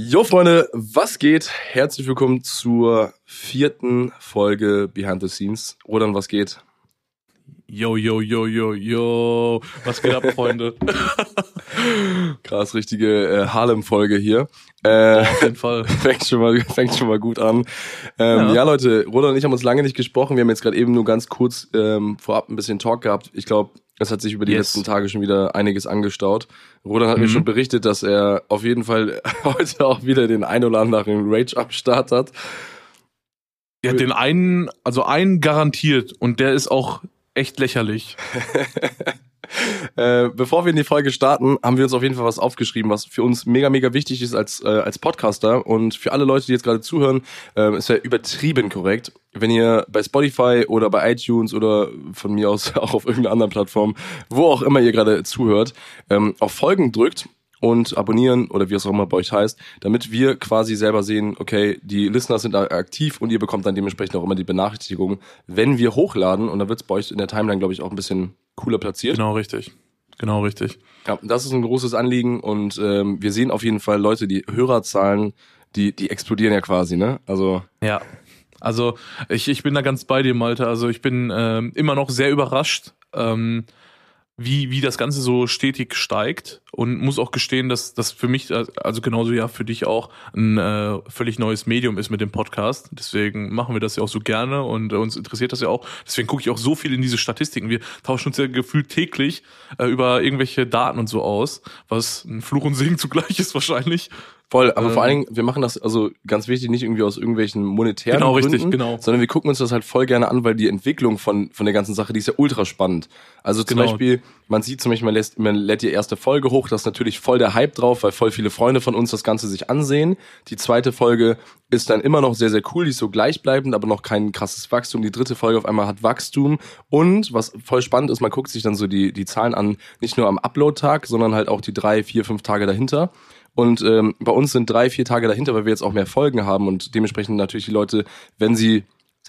Jo Freunde, was geht? Herzlich willkommen zur vierten Folge Behind the Scenes. Rodan, was geht? Yo, yo, yo, yo, yo. Was geht ab, Freunde? Krass, richtige äh, Harlem-Folge hier. Äh, auf jeden Fall. fängt, schon mal, fängt schon mal gut an. Ähm, ja. ja, Leute, Rodan und ich haben uns lange nicht gesprochen. Wir haben jetzt gerade eben nur ganz kurz ähm, vorab ein bisschen Talk gehabt. Ich glaube, es hat sich über die yes. letzten Tage schon wieder einiges angestaut. Rodan hat mhm. mir schon berichtet, dass er auf jeden Fall heute auch wieder den ein oder anderen Rage am Start hat. Er hat den einen, also einen garantiert und der ist auch echt lächerlich. Äh, bevor wir in die Folge starten, haben wir uns auf jeden Fall was aufgeschrieben, was für uns mega, mega wichtig ist als, äh, als Podcaster. Und für alle Leute, die jetzt gerade zuhören, äh, ist ja übertrieben korrekt. Wenn ihr bei Spotify oder bei iTunes oder von mir aus auch auf irgendeiner anderen Plattform, wo auch immer ihr gerade zuhört, ähm, auf Folgen drückt, und abonnieren oder wie es auch immer bei euch heißt, damit wir quasi selber sehen, okay, die Listener sind da aktiv und ihr bekommt dann dementsprechend auch immer die Benachrichtigung, wenn wir hochladen und dann wird es bei euch in der Timeline, glaube ich, auch ein bisschen cooler platziert. Genau, richtig. Genau, richtig. Ja, das ist ein großes Anliegen und ähm, wir sehen auf jeden Fall Leute, die Hörerzahlen, die, die explodieren ja quasi, ne? Also. Ja. Also ich, ich bin da ganz bei dir, Malte. Also ich bin ähm, immer noch sehr überrascht. Ähm, wie, wie das Ganze so stetig steigt und muss auch gestehen, dass das für mich, also genauso ja für dich auch, ein äh, völlig neues Medium ist mit dem Podcast. Deswegen machen wir das ja auch so gerne und äh, uns interessiert das ja auch. Deswegen gucke ich auch so viel in diese Statistiken. Wir tauschen uns ja gefühlt täglich äh, über irgendwelche Daten und so aus, was ein Fluch und Segen zugleich ist wahrscheinlich. Voll, aber ähm, vor allen Dingen, wir machen das also ganz wichtig nicht irgendwie aus irgendwelchen monetären genau, Gründen, richtig, genau. sondern wir gucken uns das halt voll gerne an, weil die Entwicklung von von der ganzen Sache, die ist ja ultra spannend. Also zum genau. Beispiel, man sieht zum Beispiel, man lässt, man lädt die erste Folge hoch, das ist natürlich voll der Hype drauf, weil voll viele Freunde von uns das Ganze sich ansehen. Die zweite Folge ist dann immer noch sehr, sehr cool, die ist so gleichbleibend, aber noch kein krasses Wachstum. Die dritte Folge auf einmal hat Wachstum und was voll spannend ist, man guckt sich dann so die, die Zahlen an, nicht nur am Upload-Tag, sondern halt auch die drei, vier, fünf Tage dahinter. Und ähm, bei uns sind drei, vier Tage dahinter, weil wir jetzt auch mehr Folgen haben und dementsprechend natürlich die Leute, wenn sie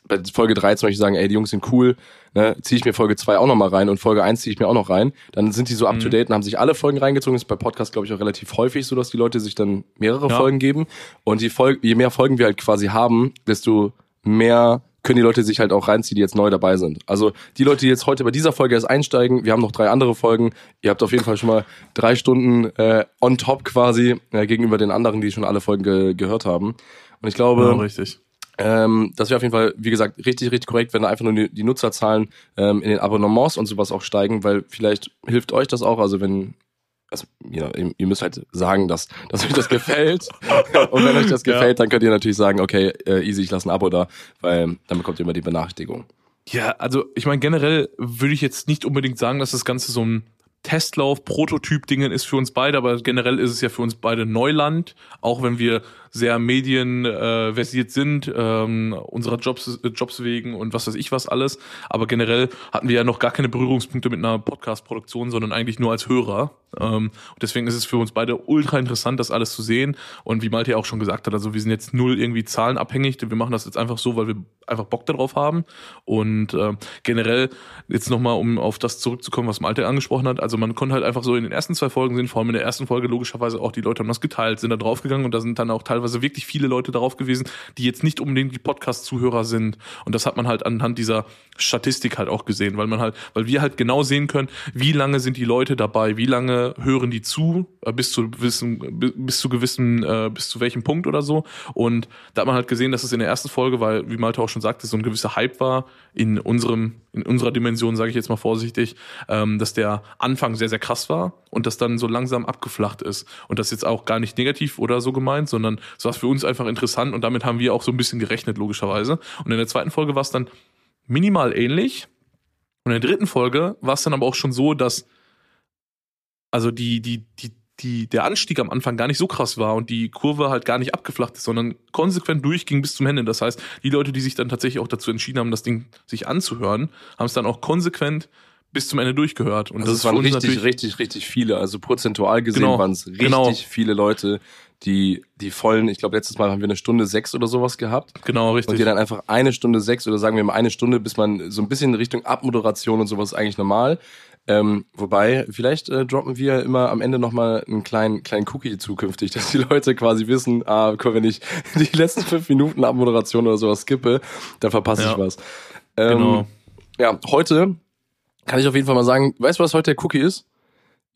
bei Folge 3 zum Beispiel sagen, ey, die Jungs sind cool, ne, ziehe ich mir Folge 2 auch nochmal rein und Folge 1 ziehe ich mir auch noch rein, dann sind die so up to mhm. date und haben sich alle Folgen reingezogen. Das ist bei Podcast, glaube ich, auch relativ häufig so, dass die Leute sich dann mehrere ja. Folgen geben. Und die Folge, je mehr Folgen wir halt quasi haben, desto mehr können die Leute sich halt auch reinziehen, die jetzt neu dabei sind. Also die Leute, die jetzt heute bei dieser Folge erst einsteigen, wir haben noch drei andere Folgen. Ihr habt auf jeden Fall schon mal drei Stunden äh, on top quasi äh, gegenüber den anderen, die schon alle Folgen ge gehört haben. Und ich glaube, ja, richtig. Ähm, das wäre auf jeden Fall, wie gesagt, richtig, richtig korrekt, wenn da einfach nur die, die Nutzerzahlen ähm, in den Abonnements und sowas auch steigen, weil vielleicht hilft euch das auch. Also wenn also, ja, ihr müsst halt sagen, dass, dass euch das gefällt. Und wenn euch das gefällt, ja. dann könnt ihr natürlich sagen, okay, äh, easy, ich lasse ein Abo da, weil dann bekommt ihr immer die Benachrichtigung. Ja, also ich meine, generell würde ich jetzt nicht unbedingt sagen, dass das Ganze so ein Testlauf, Prototyp-Dingen ist für uns beide, aber generell ist es ja für uns beide Neuland, auch wenn wir sehr medienversiert äh, sind, ähm, unserer Jobs, Jobs wegen und was weiß ich was alles. Aber generell hatten wir ja noch gar keine Berührungspunkte mit einer Podcast-Produktion, sondern eigentlich nur als Hörer. Ähm, und deswegen ist es für uns beide ultra interessant, das alles zu sehen. Und wie Malte auch schon gesagt hat, also wir sind jetzt null irgendwie zahlenabhängig. Wir machen das jetzt einfach so, weil wir einfach Bock darauf haben. Und äh, generell jetzt nochmal, um auf das zurückzukommen, was Malte angesprochen hat. Also man konnte halt einfach so in den ersten zwei Folgen sehen, vor allem in der ersten Folge logischerweise auch die Leute haben das geteilt, sind da draufgegangen und da sind dann auch teilweise teilweise wirklich viele Leute darauf gewesen, die jetzt nicht unbedingt die Podcast-Zuhörer sind. Und das hat man halt anhand dieser Statistik halt auch gesehen, weil man halt, weil wir halt genau sehen können, wie lange sind die Leute dabei, wie lange hören die zu, äh, bis zu gewissen, bis zu gewissen, bis zu welchem Punkt oder so. Und da hat man halt gesehen, dass es in der ersten Folge, weil, wie Malte auch schon sagte, so ein gewisser Hype war in unserem, in unserer Dimension, sage ich jetzt mal vorsichtig, ähm, dass der Anfang sehr, sehr krass war und das dann so langsam abgeflacht ist. Und das jetzt auch gar nicht negativ oder so gemeint, sondern es war für uns einfach interessant und damit haben wir auch so ein bisschen gerechnet, logischerweise. Und in der zweiten Folge war es dann minimal ähnlich. Und in der dritten Folge war es dann aber auch schon so, dass also die, die, die, die, der Anstieg am Anfang gar nicht so krass war und die Kurve halt gar nicht abgeflacht ist, sondern konsequent durchging bis zum Ende. Das heißt, die Leute, die sich dann tatsächlich auch dazu entschieden haben, das Ding sich anzuhören, haben es dann auch konsequent bis zum Ende durchgehört. Und also das waren richtig, richtig, richtig viele. Also prozentual gesehen genau, waren es richtig genau. viele Leute, die die vollen, ich glaube letztes Mal haben wir eine Stunde sechs oder sowas gehabt. Genau, richtig. Und die dann einfach eine Stunde sechs oder sagen wir mal eine Stunde, bis man so ein bisschen Richtung Abmoderation und sowas ist eigentlich normal. Ähm, wobei, vielleicht äh, droppen wir immer am Ende nochmal einen kleinen, kleinen Cookie zukünftig, dass die Leute quasi wissen, ah, guck, wenn ich die letzten fünf Minuten Abmoderation oder sowas skippe, dann verpasse ja. ich was. Ähm, genau. Ja, heute kann ich auf jeden Fall mal sagen, weißt du, was heute der Cookie ist?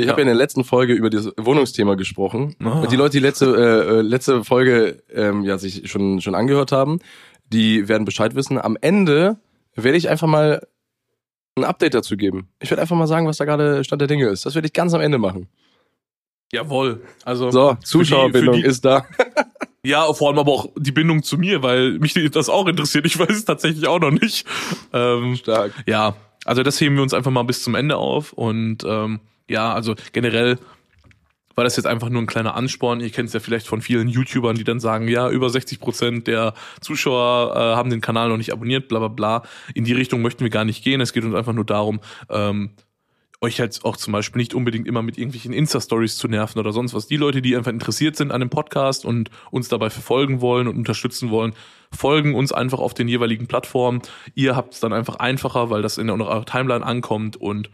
Ich ja. habe ja in der letzten Folge über das Wohnungsthema gesprochen. Ah. Und die Leute, die letzte, äh, äh, letzte Folge ähm, ja, sich schon, schon angehört haben, die werden Bescheid wissen. Am Ende werde ich einfach mal ein Update dazu geben. Ich werde einfach mal sagen, was da gerade Stand der Dinge ist. Das werde ich ganz am Ende machen. Jawohl. Also so, Zuschauerbindung die, die, ist da. ja, vor allem aber auch die Bindung zu mir, weil mich das auch interessiert. Ich weiß es tatsächlich auch noch nicht. Ähm, Stark. Ja, also das heben wir uns einfach mal bis zum Ende auf und ähm, ja, also generell war das jetzt einfach nur ein kleiner Ansporn. Ihr kennt es ja vielleicht von vielen YouTubern, die dann sagen, ja, über 60 Prozent der Zuschauer äh, haben den Kanal noch nicht abonniert, bla bla bla. In die Richtung möchten wir gar nicht gehen. Es geht uns einfach nur darum, ähm, euch halt auch zum Beispiel nicht unbedingt immer mit irgendwelchen Insta-Stories zu nerven oder sonst was. Die Leute, die einfach interessiert sind an dem Podcast und uns dabei verfolgen wollen und unterstützen wollen, folgen uns einfach auf den jeweiligen Plattformen. Ihr habt es dann einfach einfacher, weil das in eurer Timeline ankommt und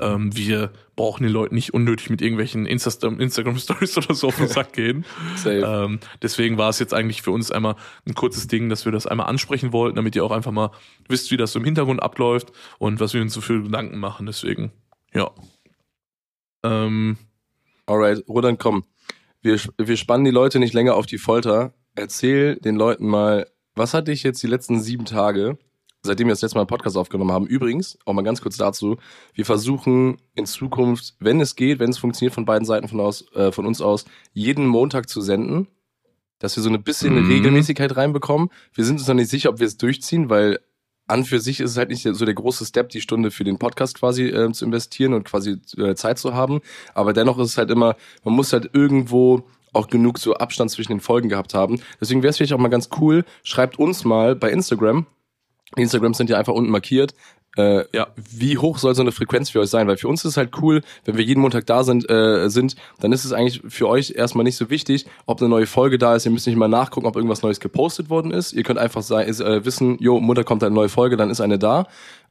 ähm, wir brauchen den Leuten nicht unnötig mit irgendwelchen Insta Instagram Stories oder so auf den Sack gehen. ähm, deswegen war es jetzt eigentlich für uns einmal ein kurzes Ding, dass wir das einmal ansprechen wollten, damit ihr auch einfach mal wisst, wie das so im Hintergrund abläuft und was wir uns so für Gedanken machen. Deswegen, ja. Ähm, Alright, Roland, komm. Wir, wir spannen die Leute nicht länger auf die Folter. Erzähl den Leuten mal, was hat dich jetzt die letzten sieben Tage seitdem wir das letzte Mal einen Podcast aufgenommen haben. Übrigens, auch mal ganz kurz dazu, wir versuchen in Zukunft, wenn es geht, wenn es funktioniert von beiden Seiten von, aus, äh, von uns aus, jeden Montag zu senden, dass wir so ein bisschen mhm. Regelmäßigkeit reinbekommen. Wir sind uns noch nicht sicher, ob wir es durchziehen, weil an für sich ist es halt nicht so der große Step, die Stunde für den Podcast quasi äh, zu investieren und quasi äh, Zeit zu haben. Aber dennoch ist es halt immer, man muss halt irgendwo auch genug so Abstand zwischen den Folgen gehabt haben. Deswegen wäre es vielleicht auch mal ganz cool, schreibt uns mal bei Instagram, Instagrams sind ja einfach unten markiert. Äh, ja, wie hoch soll so eine Frequenz für euch sein? Weil für uns ist es halt cool, wenn wir jeden Montag da sind, äh, sind, dann ist es eigentlich für euch erstmal nicht so wichtig, ob eine neue Folge da ist. Ihr müsst nicht mal nachgucken, ob irgendwas Neues gepostet worden ist. Ihr könnt einfach sein, äh, wissen, jo, Montag kommt eine neue Folge, dann ist eine da.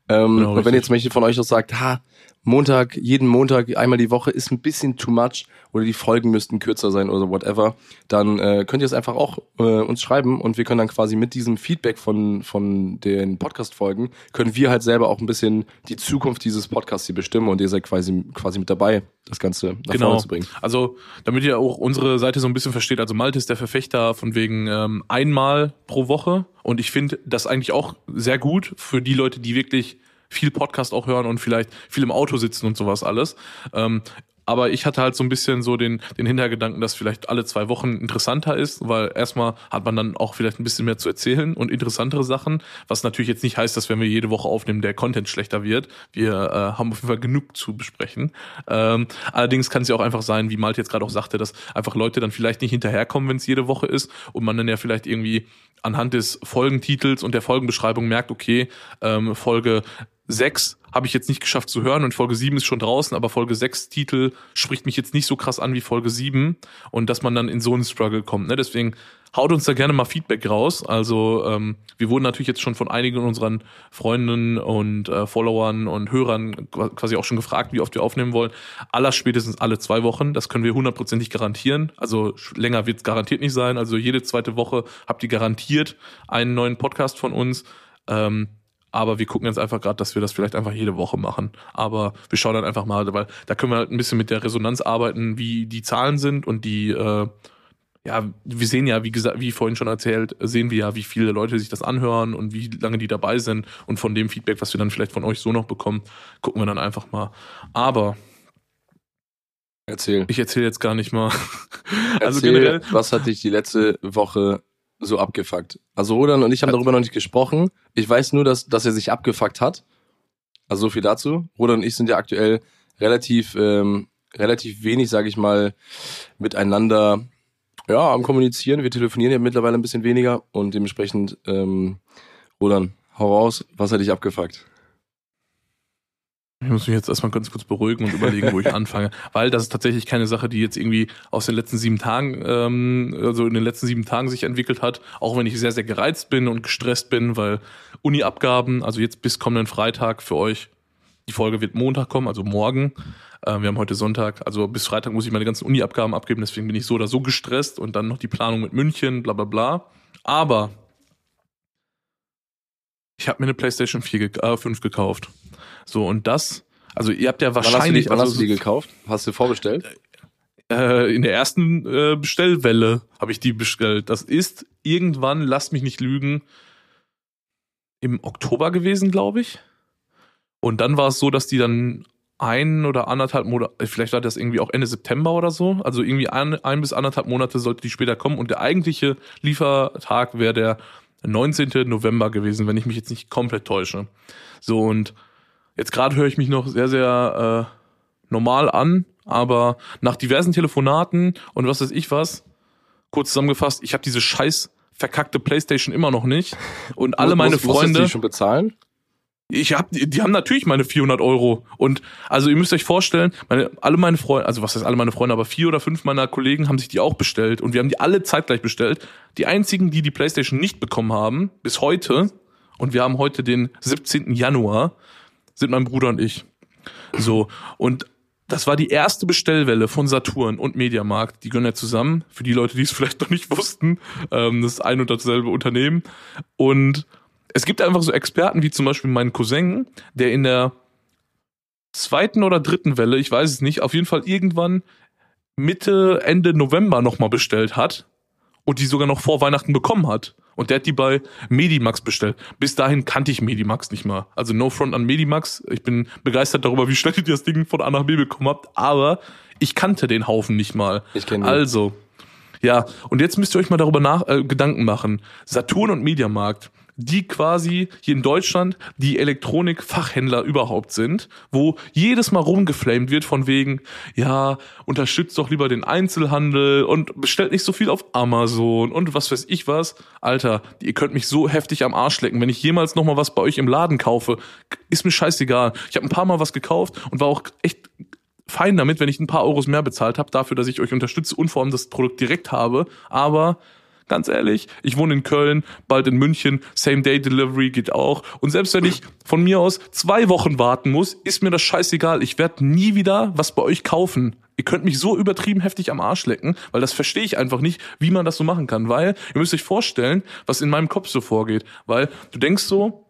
Ähm, genau, und wenn jetzt welche von euch auch sagt, ha, Montag, jeden Montag, einmal die Woche ist ein bisschen too much oder die Folgen müssten kürzer sein oder whatever, dann äh, könnt ihr es einfach auch äh, uns schreiben und wir können dann quasi mit diesem Feedback von, von den Podcast-Folgen, können wir halt selber auch ein bisschen die Zukunft dieses Podcasts hier bestimmen und ihr seid quasi, quasi mit dabei, das Ganze nach genau. vorne zu bringen. Also, damit ihr auch unsere Seite so ein bisschen versteht, also Malte ist der Verfechter von wegen ähm, einmal pro Woche und ich finde das eigentlich auch sehr gut für die Leute, die wirklich viel Podcast auch hören und vielleicht viel im Auto sitzen und sowas alles. Ähm, aber ich hatte halt so ein bisschen so den, den Hintergedanken, dass vielleicht alle zwei Wochen interessanter ist, weil erstmal hat man dann auch vielleicht ein bisschen mehr zu erzählen und interessantere Sachen, was natürlich jetzt nicht heißt, dass wenn wir jede Woche aufnehmen, der Content schlechter wird. Wir äh, haben auf jeden Fall genug zu besprechen. Ähm, allerdings kann es ja auch einfach sein, wie Malte jetzt gerade auch sagte, dass einfach Leute dann vielleicht nicht hinterherkommen, wenn es jede Woche ist und man dann ja vielleicht irgendwie anhand des Folgentitels und der Folgenbeschreibung merkt, okay, ähm, Folge 6 habe ich jetzt nicht geschafft zu hören und Folge 7 ist schon draußen, aber Folge 6 Titel spricht mich jetzt nicht so krass an wie Folge 7 und dass man dann in so einen Struggle kommt. Ne? Deswegen haut uns da gerne mal Feedback raus. Also ähm, wir wurden natürlich jetzt schon von einigen unseren Freunden und äh, Followern und Hörern quasi auch schon gefragt, wie oft wir aufnehmen wollen. Aller spätestens alle zwei Wochen. Das können wir hundertprozentig garantieren. Also länger wird es garantiert nicht sein. Also jede zweite Woche habt ihr garantiert einen neuen Podcast von uns. Ähm, aber wir gucken jetzt einfach gerade, dass wir das vielleicht einfach jede Woche machen. Aber wir schauen dann einfach mal, weil da können wir halt ein bisschen mit der Resonanz arbeiten, wie die Zahlen sind und die, äh, ja, wir sehen ja, wie gesagt, wie vorhin schon erzählt, sehen wir ja, wie viele Leute sich das anhören und wie lange die dabei sind. Und von dem Feedback, was wir dann vielleicht von euch so noch bekommen, gucken wir dann einfach mal. Aber Erzähl. Ich erzähle jetzt gar nicht mal. also Erzähl, generell. Was hat dich die letzte Woche so abgefuckt. Also Rodan und ich haben darüber noch nicht gesprochen. Ich weiß nur, dass, dass er sich abgefuckt hat. Also so viel dazu. Rodan und ich sind ja aktuell relativ, ähm, relativ wenig, sage ich mal, miteinander ja, am Kommunizieren. Wir telefonieren ja mittlerweile ein bisschen weniger und dementsprechend, ähm, Rodan, hau raus, was hat dich abgefuckt? Ich muss mich jetzt erstmal ganz kurz beruhigen und überlegen, wo ich anfange. Weil das ist tatsächlich keine Sache, die jetzt irgendwie aus den letzten sieben Tagen, ähm, also in den letzten sieben Tagen sich entwickelt hat. Auch wenn ich sehr, sehr gereizt bin und gestresst bin, weil Uni-Abgaben, also jetzt bis kommenden Freitag für euch Die Folge wird Montag kommen, also morgen. Äh, wir haben heute Sonntag, also bis Freitag muss ich meine ganzen Uni-Abgaben abgeben, deswegen bin ich so oder so gestresst und dann noch die Planung mit München, bla bla bla. Aber ich habe mir eine PlayStation 4 äh, 5 gekauft. So, und das, also ihr habt ja wahrscheinlich. Wann hast du die, wann also, hast du die gekauft? Hast du vorbestellt? äh, in der ersten äh, Bestellwelle habe ich die bestellt. Das ist irgendwann, lasst mich nicht lügen, im Oktober gewesen, glaube ich. Und dann war es so, dass die dann ein oder anderthalb Monate, vielleicht war das irgendwie auch Ende September oder so, also irgendwie ein, ein bis anderthalb Monate sollte die später kommen und der eigentliche Liefertag wäre der 19. November gewesen, wenn ich mich jetzt nicht komplett täusche. So und jetzt gerade höre ich mich noch sehr, sehr äh, normal an, aber nach diversen Telefonaten und was weiß ich was, kurz zusammengefasst, ich habe diese scheiß verkackte Playstation immer noch nicht und alle meine Muss, musstest du Freunde die schon bezahlen? ich hab, die, die haben natürlich meine 400 Euro. Und also ihr müsst euch vorstellen, meine, alle meine Freunde, also was heißt alle meine Freunde, aber vier oder fünf meiner Kollegen haben sich die auch bestellt und wir haben die alle zeitgleich bestellt. Die einzigen, die die PlayStation nicht bekommen haben, bis heute, und wir haben heute den 17. Januar, sind mein Bruder und ich. So, und das war die erste Bestellwelle von Saturn und Mediamarkt. Die gehören ja zusammen. Für die Leute, die es vielleicht noch nicht wussten, ähm, das ist ein und dasselbe Unternehmen. Und es gibt einfach so Experten wie zum Beispiel meinen Cousin, der in der zweiten oder dritten Welle, ich weiß es nicht, auf jeden Fall irgendwann Mitte, Ende November nochmal bestellt hat und die sogar noch vor Weihnachten bekommen hat. Und der hat die bei Medimax bestellt. Bis dahin kannte ich Medimax nicht mal. Also no front an Medimax. Ich bin begeistert darüber, wie schnell ihr das Ding von A nach B bekommen habt. Aber ich kannte den Haufen nicht mal. Ich kenne ihn. Also, ja. Und jetzt müsst ihr euch mal darüber nach, äh, Gedanken machen. Saturn und Mediamarkt die quasi hier in Deutschland die Elektronikfachhändler überhaupt sind, wo jedes Mal rumgeflamed wird von wegen, ja, unterstützt doch lieber den Einzelhandel und bestellt nicht so viel auf Amazon und was weiß ich was. Alter, ihr könnt mich so heftig am Arsch lecken. Wenn ich jemals nochmal was bei euch im Laden kaufe, ist mir scheißegal. Ich habe ein paar Mal was gekauft und war auch echt fein damit, wenn ich ein paar Euros mehr bezahlt habe, dafür, dass ich euch unterstütze und vor allem das Produkt direkt habe. Aber Ganz ehrlich, ich wohne in Köln, bald in München, Same-Day-Delivery geht auch. Und selbst wenn ich von mir aus zwei Wochen warten muss, ist mir das scheißegal. Ich werde nie wieder was bei euch kaufen. Ihr könnt mich so übertrieben heftig am Arsch lecken, weil das verstehe ich einfach nicht, wie man das so machen kann. Weil ihr müsst euch vorstellen, was in meinem Kopf so vorgeht. Weil du denkst so,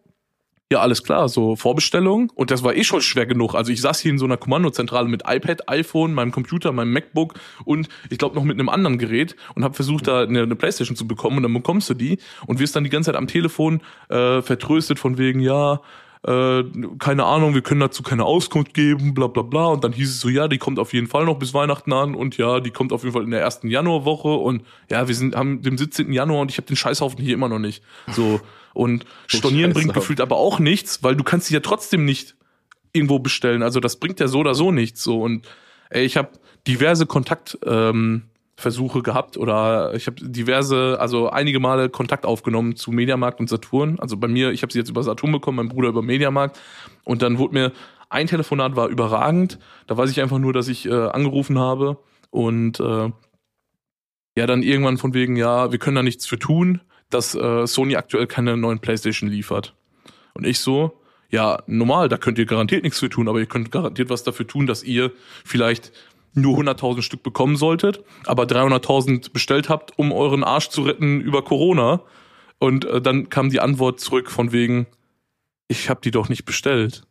ja, alles klar, so Vorbestellung. Und das war eh schon schwer genug. Also ich saß hier in so einer Kommandozentrale mit iPad, iPhone, meinem Computer, meinem MacBook und ich glaube noch mit einem anderen Gerät und habe versucht, da eine, eine, Playstation zu bekommen. Und dann bekommst du die und wirst dann die ganze Zeit am Telefon äh, vertröstet von wegen, ja, äh, keine Ahnung, wir können dazu keine Auskunft geben, bla bla bla. Und dann hieß es so, ja, die kommt auf jeden Fall noch bis Weihnachten an und ja, die kommt auf jeden Fall in der ersten Januarwoche und ja, wir sind haben den 17. Januar und ich habe den Scheißhaufen hier immer noch nicht. So. Und Stornieren bringt gefühlt aber auch nichts, weil du kannst sie ja trotzdem nicht irgendwo bestellen. Also das bringt ja so oder so nichts. So und ey, ich habe diverse Kontaktversuche ähm, gehabt oder ich habe diverse, also einige Male Kontakt aufgenommen zu Mediamarkt und Saturn. Also bei mir, ich habe sie jetzt über Saturn bekommen, mein Bruder über Mediamarkt und dann wurde mir ein Telefonat war überragend. Da weiß ich einfach nur, dass ich äh, angerufen habe und äh, ja dann irgendwann von wegen ja, wir können da nichts für tun dass äh, Sony aktuell keine neuen PlayStation liefert. Und ich so, ja, normal, da könnt ihr garantiert nichts für tun, aber ihr könnt garantiert was dafür tun, dass ihr vielleicht nur 100.000 Stück bekommen solltet, aber 300.000 bestellt habt, um euren Arsch zu retten über Corona. Und äh, dann kam die Antwort zurück von wegen, ich habe die doch nicht bestellt.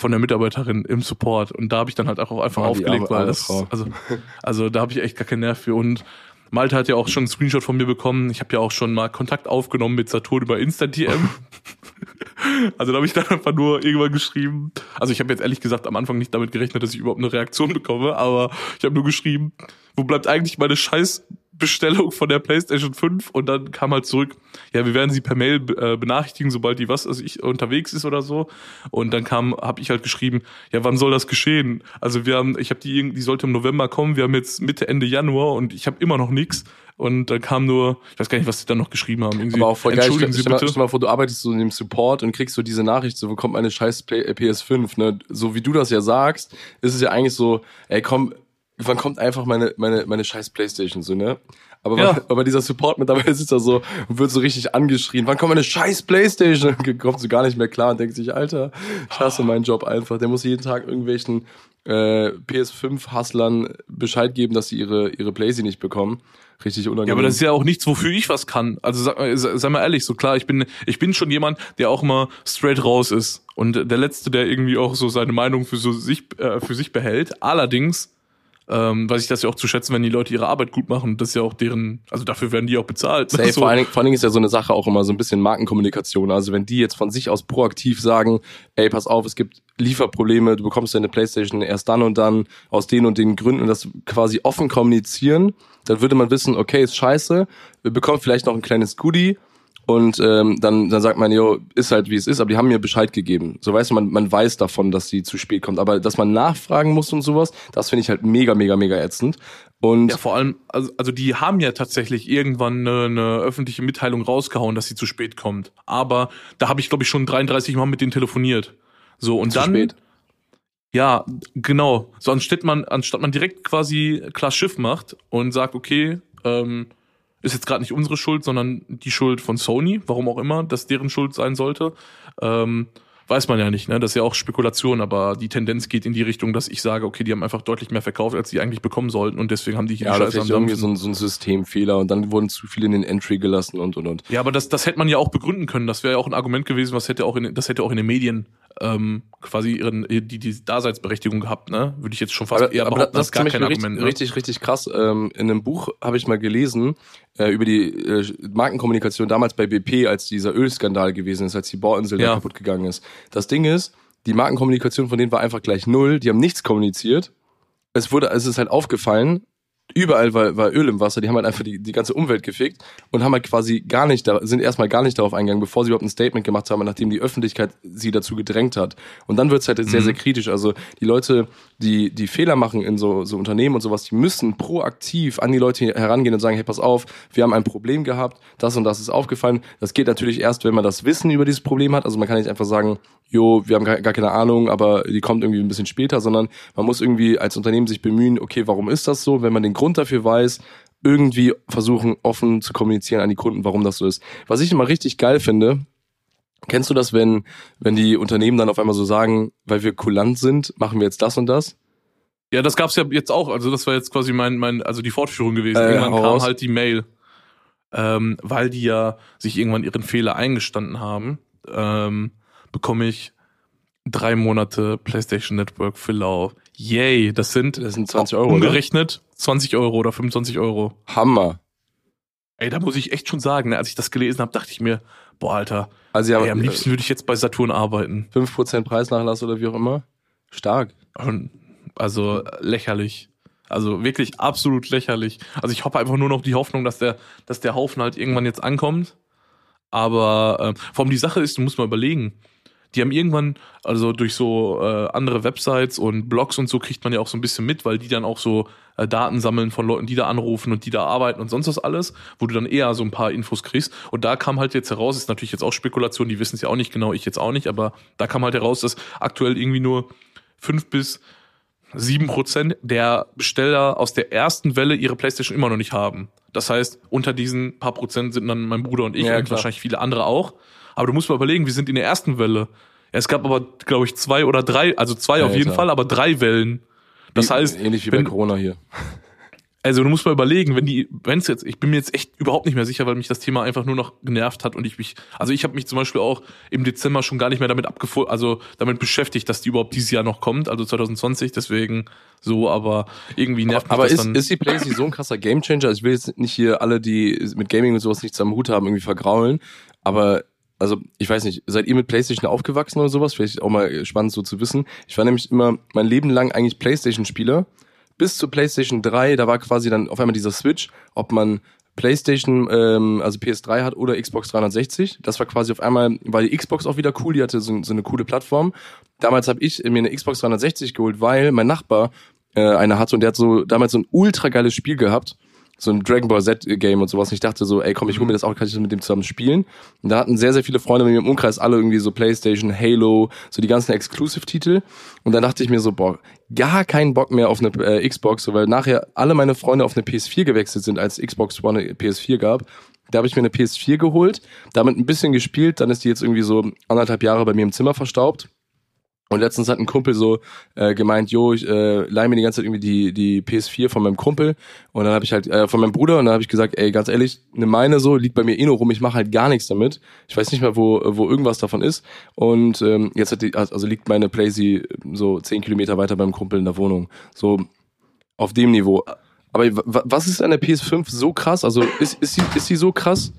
Von der Mitarbeiterin im Support. Und da habe ich dann halt auch einfach oh, aufgelegt, weil das, also, also da habe ich echt gar keinen Nerv für. Und Malte hat ja auch schon einen Screenshot von mir bekommen. Ich habe ja auch schon mal Kontakt aufgenommen mit Saturn über Insta-DM. also da habe ich dann einfach nur irgendwann geschrieben. Also ich habe jetzt ehrlich gesagt am Anfang nicht damit gerechnet, dass ich überhaupt eine Reaktion bekomme, aber ich habe nur geschrieben, wo bleibt eigentlich meine scheiß Bestellung von der PlayStation 5 und dann kam halt zurück, ja, wir werden sie per Mail äh, benachrichtigen, sobald die was, also ich unterwegs ist oder so. Und dann kam, habe ich halt geschrieben, ja, wann soll das geschehen? Also wir haben, ich habe die, die sollte im November kommen, wir haben jetzt Mitte Ende Januar und ich habe immer noch nichts. Und dann kam nur, ich weiß gar nicht, was sie dann noch geschrieben haben. Irgendwie, Aber auch voll geil, stell, stell, mal, mal vor, du arbeitest so in dem Support und kriegst so diese Nachricht, so bekommt meine scheiß PS5, ne? So wie du das ja sagst, ist es ja eigentlich so, ey komm, wann kommt einfach meine, meine, meine scheiß Playstation so, ne? Aber, ja. weil, aber dieser Support mittlerweile sitzt da so und wird so richtig angeschrien. Wann kommt meine scheiß Playstation? Kommt so gar nicht mehr klar und denkt sich, Alter, ich hasse meinen Job einfach. Der muss jeden Tag irgendwelchen äh, PS5-Hustlern Bescheid geben, dass sie ihre, ihre Playstation nicht bekommen. Richtig unangenehm. Ja, aber das ist ja auch nichts, wofür ich was kann. Also sag, sag mal ehrlich, so klar, ich bin, ich bin schon jemand, der auch mal straight raus ist. Und der Letzte, der irgendwie auch so seine Meinung für so sich, äh, für sich behält. Allerdings ähm, weiß ich das ja auch zu schätzen, wenn die Leute ihre Arbeit gut machen. Das ist ja auch deren, also dafür werden die auch bezahlt. Safe, so. vor, allen Dingen, vor allen Dingen ist ja so eine Sache auch immer so ein bisschen Markenkommunikation. Also wenn die jetzt von sich aus proaktiv sagen, ey, pass auf, es gibt Lieferprobleme, du bekommst deine Playstation erst dann und dann aus den und den Gründen und das quasi offen kommunizieren, dann würde man wissen, okay, ist scheiße, wir bekommen vielleicht noch ein kleines Goodie und ähm, dann, dann sagt man, jo, ist halt wie es ist, aber die haben mir Bescheid gegeben. So weißt du, man, man weiß davon, dass sie zu spät kommt. Aber dass man nachfragen muss und sowas, das finde ich halt mega, mega, mega ätzend. Und ja, vor allem, also, also die haben ja tatsächlich irgendwann eine, eine öffentliche Mitteilung rausgehauen, dass sie zu spät kommt. Aber da habe ich, glaube ich, schon 33 Mal mit denen telefoniert. So, und zu dann. Spät? Ja, genau. So anstatt man, anstatt man direkt quasi klar Schiff macht und sagt, okay, ähm, ist jetzt gerade nicht unsere Schuld, sondern die Schuld von Sony, warum auch immer, dass deren Schuld sein sollte. Ähm, weiß man ja nicht, ne? Das ist ja auch Spekulation, aber die Tendenz geht in die Richtung, dass ich sage, okay, die haben einfach deutlich mehr verkauft, als sie eigentlich bekommen sollten und deswegen haben die hier ja, Scheiße irgendwie so ein, so ein Systemfehler und dann wurden zu viele in den Entry gelassen und und und. Ja, aber das, das hätte man ja auch begründen können. Das wäre ja auch ein Argument gewesen, was hätte auch in, das hätte auch in den Medien ähm, quasi ihren, die, die Daseinsberechtigung gehabt, ne? Würde ich jetzt schon fast aber, eher behaupten, aber das, das gar kein Argument. Richtig, ne? richtig, richtig krass. Ähm, in einem Buch habe ich mal gelesen äh, über die äh, Markenkommunikation damals bei BP, als dieser Ölskandal gewesen ist, als die Bohrinsel ja. kaputt gegangen ist. Das Ding ist, die Markenkommunikation von denen war einfach gleich null. Die haben nichts kommuniziert. Es wurde, es ist halt aufgefallen, überall war, war Öl im Wasser, die haben halt einfach die, die ganze Umwelt gefickt und haben halt quasi gar nicht, da, sind erstmal gar nicht darauf eingegangen, bevor sie überhaupt ein Statement gemacht haben, nachdem die Öffentlichkeit sie dazu gedrängt hat. Und dann wird's halt mhm. sehr, sehr kritisch. Also die Leute, die, die Fehler machen in so, so Unternehmen und sowas, die müssen proaktiv an die Leute herangehen und sagen, hey, pass auf, wir haben ein Problem gehabt, das und das ist aufgefallen. Das geht natürlich erst, wenn man das Wissen über dieses Problem hat. Also man kann nicht einfach sagen, jo, wir haben gar, keine Ahnung, aber die kommt irgendwie ein bisschen später, sondern man muss irgendwie als Unternehmen sich bemühen, okay, warum ist das so? Wenn man den Grund dafür weiß, irgendwie versuchen, offen zu kommunizieren an die Kunden, warum das so ist. Was ich immer richtig geil finde, kennst du das, wenn, wenn die Unternehmen dann auf einmal so sagen, weil wir kulant sind, machen wir jetzt das und das? Ja, das gab's ja jetzt auch. Also das war jetzt quasi mein, mein, also die Fortführung gewesen. Äh, irgendwann kam raus. halt die Mail, ähm, weil die ja sich irgendwann ihren Fehler eingestanden haben. Ähm, bekomme ich drei Monate PlayStation Network für lau. Yay, das sind, das sind 20 Euro. Umgerechnet oder? 20 Euro oder 25 Euro. Hammer. Ey, da muss ich echt schon sagen, ne, als ich das gelesen habe, dachte ich mir, boah, Alter, also ja, ey, am liebsten würde ich jetzt bei Saturn arbeiten. 5% Preisnachlass oder wie auch immer. Stark. Also lächerlich. Also wirklich absolut lächerlich. Also ich hoffe einfach nur noch die Hoffnung, dass der, dass der Haufen halt irgendwann jetzt ankommt aber äh, vor allem die Sache ist, du musst mal überlegen, die haben irgendwann, also durch so äh, andere Websites und Blogs und so kriegt man ja auch so ein bisschen mit, weil die dann auch so äh, Daten sammeln von Leuten, die da anrufen und die da arbeiten und sonst was alles, wo du dann eher so ein paar Infos kriegst. Und da kam halt jetzt heraus, ist natürlich jetzt auch Spekulation, die wissen es ja auch nicht genau, ich jetzt auch nicht, aber da kam halt heraus, dass aktuell irgendwie nur fünf bis sieben Prozent der Besteller aus der ersten Welle ihre Playstation immer noch nicht haben. Das heißt, unter diesen paar Prozent sind dann mein Bruder und ich ja, und wahrscheinlich viele andere auch. Aber du musst mal überlegen, wir sind in der ersten Welle. Es gab aber, glaube ich, zwei oder drei, also zwei ja, auf jeden Fall, aber drei Wellen. Das wie, heißt. Ähnlich wie wenn, bei Corona hier. Also du musst mal überlegen, wenn die, wenn es jetzt, ich bin mir jetzt echt überhaupt nicht mehr sicher, weil mich das Thema einfach nur noch genervt hat und ich mich, also ich habe mich zum Beispiel auch im Dezember schon gar nicht mehr damit abgefol, also damit beschäftigt, dass die überhaupt dieses Jahr noch kommt, also 2020, deswegen so, aber irgendwie nervt aber, mich aber das ist, dann. ist die PlayStation so ein krasser Gamechanger? Also ich will jetzt nicht hier alle, die mit Gaming und sowas nichts am Hut haben, irgendwie vergraulen, aber also ich weiß nicht, seid ihr mit PlayStation aufgewachsen oder sowas? Vielleicht auch mal spannend so zu wissen. Ich war nämlich immer mein Leben lang eigentlich PlayStation-Spieler bis zur PlayStation 3, da war quasi dann auf einmal dieser Switch, ob man PlayStation, ähm, also PS3 hat oder Xbox 360. Das war quasi auf einmal, war die Xbox auch wieder cool, die hatte so, so eine coole Plattform. Damals habe ich mir eine Xbox 360 geholt, weil mein Nachbar äh, eine hatte und der hat so damals so ein ultra geiles Spiel gehabt. So ein Dragon Ball Z Game und sowas. Und ich dachte so, ey, komm, ich hol mir das auch, kann ich das mit dem zusammen spielen. Und da hatten sehr, sehr viele Freunde mit mir im Umkreis alle irgendwie so Playstation, Halo, so die ganzen Exclusive-Titel. Und dann dachte ich mir so, boah, gar keinen Bock mehr auf eine äh, Xbox, so, weil nachher alle meine Freunde auf eine PS4 gewechselt sind, als Xbox One eine PS4 gab. Da habe ich mir eine PS4 geholt, damit ein bisschen gespielt, dann ist die jetzt irgendwie so anderthalb Jahre bei mir im Zimmer verstaubt. Und letztens hat ein Kumpel so äh, gemeint, jo, ich äh, leih mir die ganze Zeit irgendwie die, die PS4 von meinem Kumpel und dann habe ich halt, äh, von meinem Bruder und dann habe ich gesagt, ey, ganz ehrlich, eine meine so, liegt bei mir eh nur rum, ich mache halt gar nichts damit. Ich weiß nicht mehr, wo, wo irgendwas davon ist. Und ähm, jetzt hat die, also liegt meine Playsee so zehn Kilometer weiter beim Kumpel in der Wohnung. So auf dem Niveau. Aber was ist an der PS5 so krass? Also ist, ist, sie, ist sie so krass?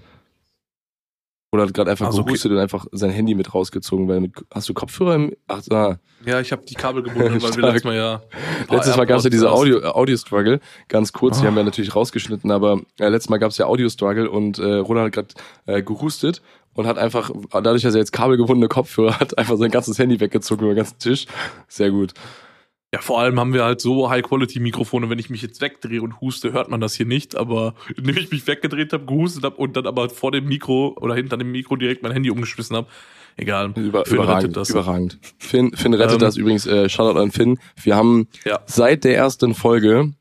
Oder hat gerade einfach also gehustet und einfach sein Handy mit rausgezogen, weil mit, hast du Kopfhörer im, ach, da. Ja, ich habe die Kabel gebunden, weil wir letztes Mal ja. Letztes Mal gab es ja diese Audio, Audio Struggle, ganz kurz, oh. die haben wir natürlich rausgeschnitten, aber äh, letztes Mal gab es ja Audio Struggle und äh, Roland hat gerade äh, gehustet und hat einfach, dadurch, dass er jetzt kabelgebundene Kopfhörer hat, einfach sein ganzes Handy weggezogen über den ganzen Tisch. Sehr gut. Ja, vor allem haben wir halt so High-Quality-Mikrofone, wenn ich mich jetzt wegdrehe und huste, hört man das hier nicht, aber indem ich mich weggedreht habe, gehustet habe und dann aber vor dem Mikro oder hinter dem Mikro direkt mein Handy umgeschmissen habe, egal. Über, Finn überragend, rettet das. Überragend. Finn, Finn rettet ähm, das übrigens, äh, Shoutout an Finn. Wir haben ja. seit der ersten Folge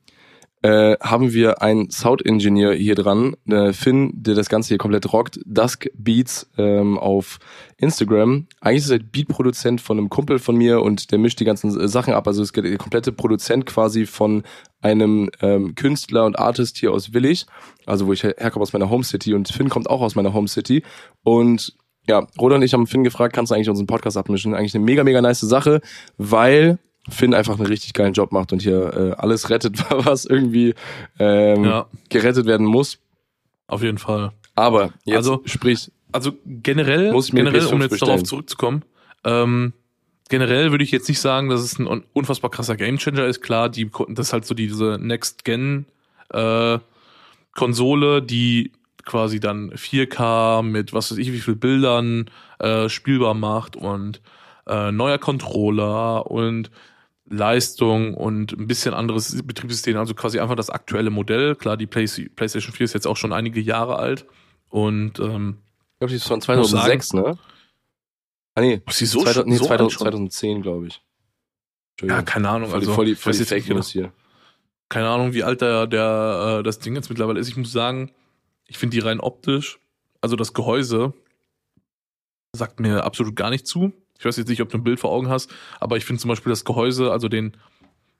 äh, haben wir einen Sound-Engineer hier dran, äh, Finn, der das Ganze hier komplett rockt, Dusk Beats ähm, auf Instagram. Eigentlich ist er Beat-Produzent von einem Kumpel von mir und der mischt die ganzen äh, Sachen ab. Also ist der komplette Produzent quasi von einem ähm, Künstler und Artist hier aus Willig, also wo ich her herkomme aus meiner Home City und Finn kommt auch aus meiner Home City und ja, Roland und ich haben Finn gefragt, kannst du eigentlich unseren Podcast abmischen? Eigentlich eine mega, mega nice Sache, weil Finn einfach einen richtig geilen Job macht und hier äh, alles rettet, was irgendwie ähm, ja. gerettet werden muss. Auf jeden Fall. Aber jetzt also, sprich. Also generell, generell, um jetzt bestellen. darauf zurückzukommen, ähm, generell würde ich jetzt nicht sagen, dass es ein unfassbar krasser Gamechanger ist. Klar, die, das ist halt so diese Next-Gen äh, Konsole, die quasi dann 4K mit was weiß ich wie viel Bildern äh, spielbar macht und äh, neuer Controller und Leistung und ein bisschen anderes Betriebssystem, also quasi einfach das aktuelle Modell. Klar, die Play PlayStation 4 ist jetzt auch schon einige Jahre alt und ähm, ich glaube, die ist von 2006, sagen, ne? Ah nee, ist die so, 2000, nee, so 2000, 2010, glaube ich. Ja, keine Ahnung, voll also voll die, voll die Fake News hier. Keine Ahnung, wie alt der, der äh, das Ding jetzt mittlerweile ist. Ich muss sagen, ich finde die rein optisch, also das Gehäuse sagt mir absolut gar nicht zu. Ich weiß jetzt nicht, ob du ein Bild vor Augen hast, aber ich finde zum Beispiel das Gehäuse, also den,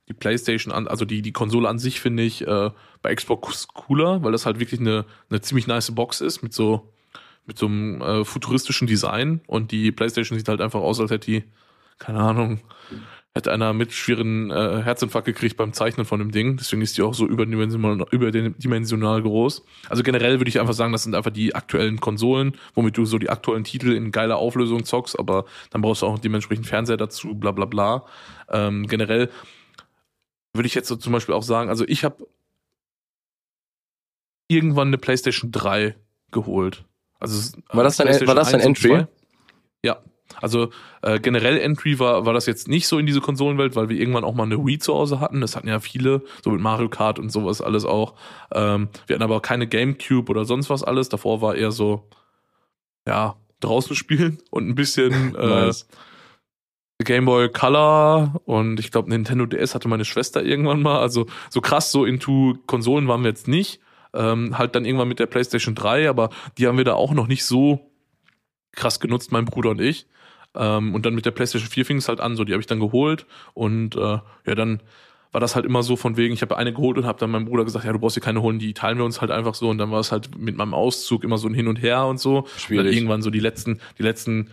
die PlayStation an, also die, die Konsole an sich finde ich äh, bei Xbox cooler, weil das halt wirklich eine, eine ziemlich nice Box ist mit so, mit so einem äh, futuristischen Design und die PlayStation sieht halt einfach aus, als hätte die, keine Ahnung, hätte einer mit schweren äh, Herzinfarkt gekriegt beim Zeichnen von dem Ding. Deswegen ist die auch so überdimensional, überdimensional groß. Also generell würde ich einfach sagen, das sind einfach die aktuellen Konsolen, womit du so die aktuellen Titel in geiler Auflösung zockst, aber dann brauchst du auch dementsprechend Fernseher dazu, bla bla bla. Ähm, generell würde ich jetzt so zum Beispiel auch sagen, also ich habe irgendwann eine PlayStation 3 geholt. Also war das dein, war das dein Entry? Ja, also äh, generell Entry war, war das jetzt nicht so in diese Konsolenwelt, weil wir irgendwann auch mal eine Wii zu Hause hatten. Das hatten ja viele, so mit Mario Kart und sowas alles auch. Ähm, wir hatten aber keine Gamecube oder sonst was alles. Davor war eher so, ja, draußen spielen und ein bisschen äh, Game Boy Color und ich glaube Nintendo DS hatte meine Schwester irgendwann mal. Also so krass so into Konsolen waren wir jetzt nicht. Ähm, halt dann irgendwann mit der PlayStation 3, aber die haben wir da auch noch nicht so krass genutzt, mein Bruder und ich. Ähm, und dann mit der PlayStation 4 fing es halt an, so die habe ich dann geholt und äh, ja, dann war das halt immer so von wegen, ich habe eine geholt und habe dann meinem Bruder gesagt, ja, du brauchst hier keine holen, die teilen wir uns halt einfach so und dann war es halt mit meinem Auszug immer so ein Hin und Her und so. Schwierig. Und dann irgendwann so die letzten, die letzten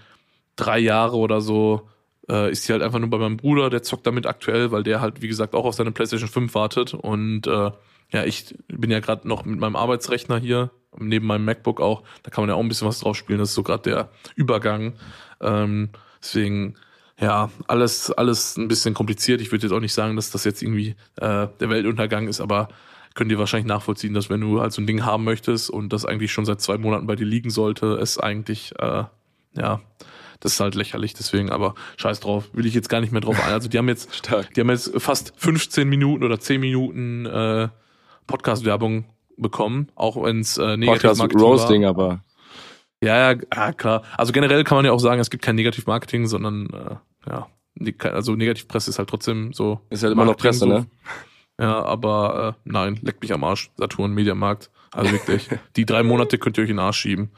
drei Jahre oder so äh, ist sie halt einfach nur bei meinem Bruder, der zockt damit aktuell, weil der halt, wie gesagt, auch auf seine PlayStation 5 wartet und äh, ja, ich bin ja gerade noch mit meinem Arbeitsrechner hier, neben meinem MacBook auch, da kann man ja auch ein bisschen was drauf spielen, das ist so gerade der Übergang ähm, deswegen, ja, alles, alles ein bisschen kompliziert. Ich würde jetzt auch nicht sagen, dass das jetzt irgendwie äh, der Weltuntergang ist, aber könnt ihr wahrscheinlich nachvollziehen, dass wenn du halt so ein Ding haben möchtest und das eigentlich schon seit zwei Monaten bei dir liegen sollte, es eigentlich, äh, ja, das ist halt lächerlich, deswegen, aber scheiß drauf, will ich jetzt gar nicht mehr drauf ein. Also die haben jetzt, Stark. die haben jetzt fast 15 Minuten oder 10 Minuten äh, Podcast-Werbung bekommen, auch wenn es äh, negativ Podcast Roasting, war. aber ja, ja, ja, klar. Also generell kann man ja auch sagen, es gibt kein Negativ-Marketing, sondern äh, ja, also Negativpresse ist halt trotzdem so. Ist halt immer noch Presse, so. ne? Ja, aber äh, nein, leckt mich am Arsch. Saturn, Mediamarkt. Also wirklich. die drei Monate könnt ihr euch in den Arsch schieben.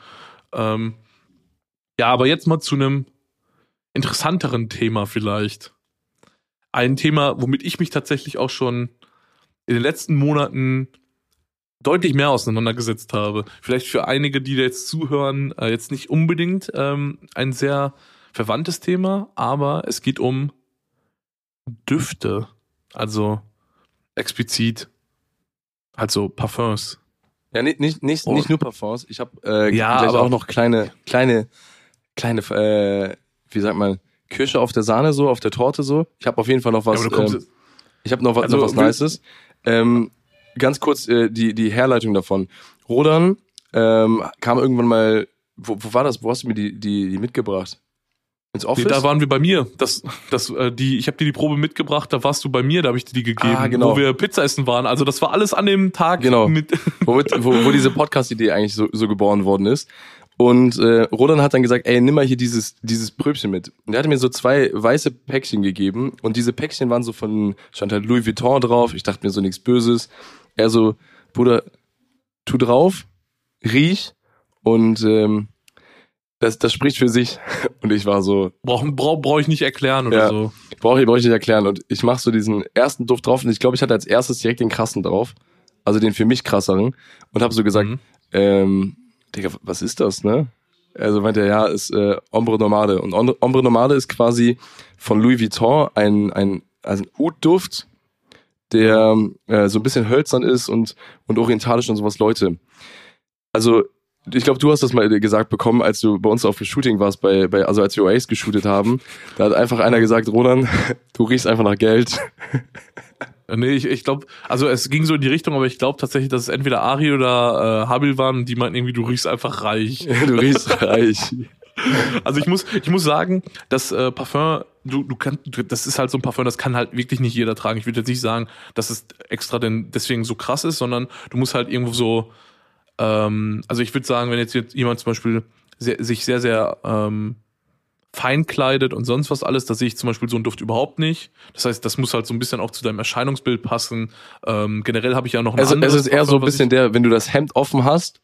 Ähm, ja, aber jetzt mal zu einem interessanteren Thema vielleicht. Ein Thema, womit ich mich tatsächlich auch schon in den letzten Monaten deutlich mehr auseinandergesetzt habe. Vielleicht für einige, die da jetzt zuhören, äh, jetzt nicht unbedingt ähm, ein sehr verwandtes Thema, aber es geht um Düfte. Also explizit, also Parfums. Ja, nicht, nicht, nicht, nicht nur Parfums. Ich habe äh, ja, gleich auch noch kleine, kleine, kleine, äh, wie sagt man, Kirsche auf der Sahne so, auf der Torte so. Ich habe auf jeden Fall noch was. Ja, ähm, ich habe noch was, also, noch was Nices. Ähm, ganz kurz äh, die, die Herleitung davon. Rodan ähm, kam irgendwann mal, wo, wo war das? Wo hast du mir die, die, die mitgebracht? Ins Office? Nee, da waren wir bei mir. Das, das, äh, die, ich habe dir die Probe mitgebracht, da warst du bei mir, da habe ich dir die gegeben, ah, genau. wo wir Pizza essen waren. Also das war alles an dem Tag genau. mit. Womit, wo, wo diese Podcast-Idee eigentlich so, so geboren worden ist. Und äh, Rodan hat dann gesagt, ey, nimm mal hier dieses, dieses Pröbchen mit. Und er hatte mir so zwei weiße Päckchen gegeben. Und diese Päckchen waren so von, stand halt Louis Vuitton drauf. Ich dachte mir so nichts Böses. Er so, Bruder, tu drauf, riech und ähm, das, das spricht für sich. Und ich war so. Brauche brauch, brauch ich nicht erklären oder ja, so. Brauche ich, brauch ich nicht erklären. Und ich mache so diesen ersten Duft drauf und ich glaube, ich hatte als erstes direkt den krassen drauf. Also den für mich krasseren. Und habe so gesagt, mhm. ähm, Digga, was ist das, ne? Also meinte er, ja, ist äh, Ombre Nomade. Und Ombre Nomade ist quasi von Louis Vuitton ein, ein, also ein Oud-Duft, der äh, so ein bisschen hölzern ist und, und orientalisch und sowas Leute. Also, ich glaube, du hast das mal gesagt bekommen, als du bei uns auf dem Shooting warst, bei, bei, also als wir Oasis geshootet haben. Da hat einfach einer gesagt, Roland, du riechst einfach nach Geld. Nee, ich, ich glaube, also es ging so in die Richtung, aber ich glaube tatsächlich, dass es entweder Ari oder äh, Habil waren, die meinten irgendwie, du riechst einfach reich. du riechst reich. Also ich muss, ich muss sagen, das äh, Parfum, du, du kannst, das ist halt so ein Parfum, das kann halt wirklich nicht jeder tragen. Ich würde jetzt nicht sagen, dass es extra denn deswegen so krass ist, sondern du musst halt irgendwo so, ähm, also ich würde sagen, wenn jetzt jemand zum Beispiel sehr, sich sehr, sehr ähm, fein kleidet und sonst was alles, da sehe ich zum Beispiel so einen Duft überhaupt nicht. Das heißt, das muss halt so ein bisschen auch zu deinem Erscheinungsbild passen. Ähm, generell habe ich ja noch ein also, anderes. Es ist eher so ein bisschen der, wenn du das Hemd offen hast,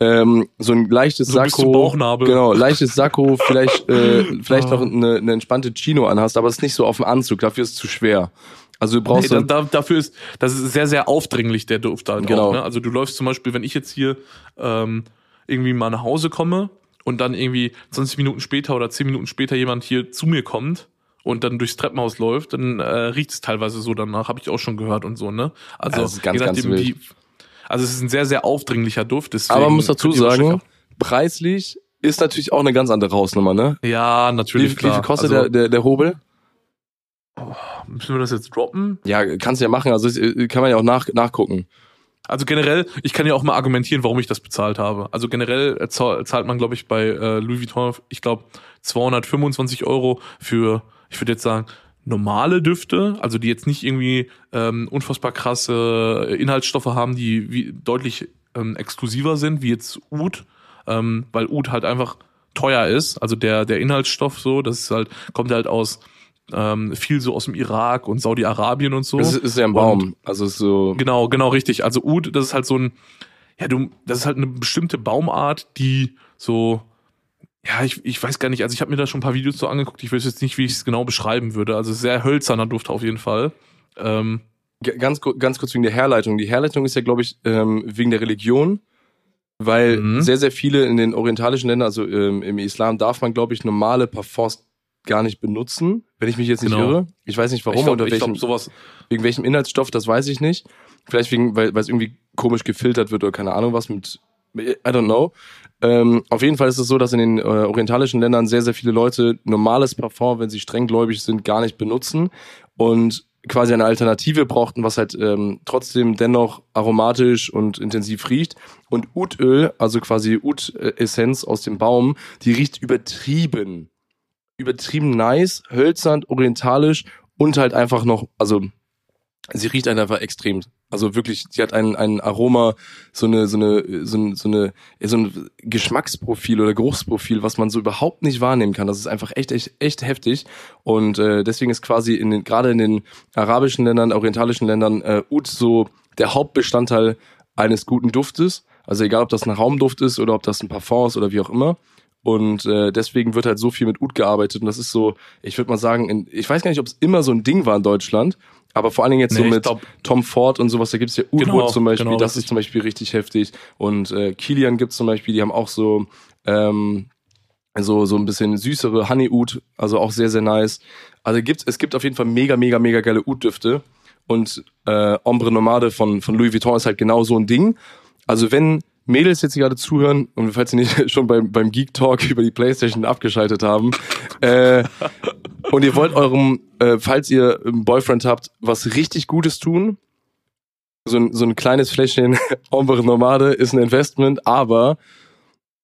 ähm, so ein leichtes so Sakko, Bauchnabel. genau, leichtes Sakko, vielleicht äh, vielleicht noch eine, eine entspannte Chino anhast, aber es ist nicht so auf dem Anzug, dafür ist es zu schwer. Also du brauchst nee, da, da, dafür ist das ist sehr sehr aufdringlich der Duft halt genau. Auch, ne? Also du läufst zum Beispiel, wenn ich jetzt hier ähm, irgendwie mal nach Hause komme und dann irgendwie 20 Minuten später oder 10 Minuten später jemand hier zu mir kommt und dann durchs Treppenhaus läuft, dann äh, riecht es teilweise so danach, habe ich auch schon gehört und so, ne? Also ja, das ist ganz, ganz wild. Also es ist ein sehr, sehr aufdringlicher Duft. Deswegen Aber man muss dazu sagen, preislich ist natürlich auch eine ganz andere Hausnummer, ne? Ja, natürlich. Wie, klar. wie viel kostet also, der, der, der Hobel? Oh, müssen wir das jetzt droppen? Ja, kannst du ja machen. Also kann man ja auch nach, nachgucken. Also generell, ich kann ja auch mal argumentieren, warum ich das bezahlt habe. Also generell äh, zahlt man, glaube ich, bei äh, Louis Vuitton, ich glaube, 225 Euro für, ich würde jetzt sagen, normale Düfte, also die jetzt nicht irgendwie ähm, unfassbar krasse Inhaltsstoffe haben, die wie, deutlich ähm, exklusiver sind, wie jetzt Oud, ähm, weil Oud halt einfach teuer ist. Also der der Inhaltsstoff so, das ist halt kommt halt aus ähm, viel so aus dem Irak und Saudi-Arabien und so. Das ist ja ein Baum, und, also so. Genau, genau richtig. Also Ud, das ist halt so ein, ja du, das ist halt eine bestimmte Baumart, die so, ja ich, ich weiß gar nicht. Also ich habe mir da schon ein paar Videos so angeguckt. Ich weiß jetzt nicht, wie ich es genau beschreiben würde. Also sehr hölzerner Duft auf jeden Fall. Ähm, ganz ganz kurz wegen der Herleitung. Die Herleitung ist ja, glaube ich, ähm, wegen der Religion weil mhm. sehr, sehr viele in den orientalischen Ländern, also ähm, im Islam, darf man, glaube ich, normale Parfums gar nicht benutzen, wenn ich mich jetzt nicht genau. irre. Ich weiß nicht warum ich glaub, oder welchem, glaub, wegen welchem Inhaltsstoff, das weiß ich nicht. Vielleicht wegen, weil, weil es irgendwie komisch gefiltert wird oder keine Ahnung was mit, I don't know. Ähm, auf jeden Fall ist es so, dass in den äh, orientalischen Ländern sehr, sehr viele Leute normales Parfum, wenn sie strenggläubig sind, gar nicht benutzen und quasi eine Alternative brauchten, was halt ähm, trotzdem dennoch aromatisch und intensiv riecht. Und Utöl, also quasi Ud-Essenz aus dem Baum, die riecht übertrieben übertrieben nice, hölzern, orientalisch und halt einfach noch, also sie riecht einfach extrem. Also wirklich, sie hat ein, ein Aroma, so eine, so eine, so eine, so eine, so ein Geschmacksprofil oder Geruchsprofil, was man so überhaupt nicht wahrnehmen kann. Das ist einfach echt, echt, echt heftig. Und äh, deswegen ist quasi in den, gerade in den arabischen Ländern, orientalischen Ländern, äh, Oud so der Hauptbestandteil eines guten Duftes. Also egal, ob das ein Raumduft ist oder ob das ein Parfum ist oder wie auch immer. Und äh, deswegen wird halt so viel mit Oud gearbeitet. Und das ist so, ich würde mal sagen, in, ich weiß gar nicht, ob es immer so ein Ding war in Deutschland, aber vor allen Dingen jetzt nee, so mit glaub, Tom Ford und sowas, da gibt's ja Udwood genau, zum Beispiel, genau, das ist zum Beispiel richtig heftig. Und äh, Kilian gibt's zum Beispiel, die haben auch so ähm, so so ein bisschen süßere Honey Oud, also auch sehr sehr nice. Also gibt's es gibt auf jeden Fall mega mega mega geile Oud Düfte und äh, Ombre Nomade von von Louis Vuitton ist halt genau so ein Ding. Also wenn Mädels jetzt gerade zuhören und falls sie nicht schon beim, beim Geek Talk über die Playstation abgeschaltet haben äh, und ihr wollt eurem, äh, falls ihr einen Boyfriend habt, was richtig Gutes tun, so ein, so ein kleines Fläschchen Ombre Nomade ist ein Investment, aber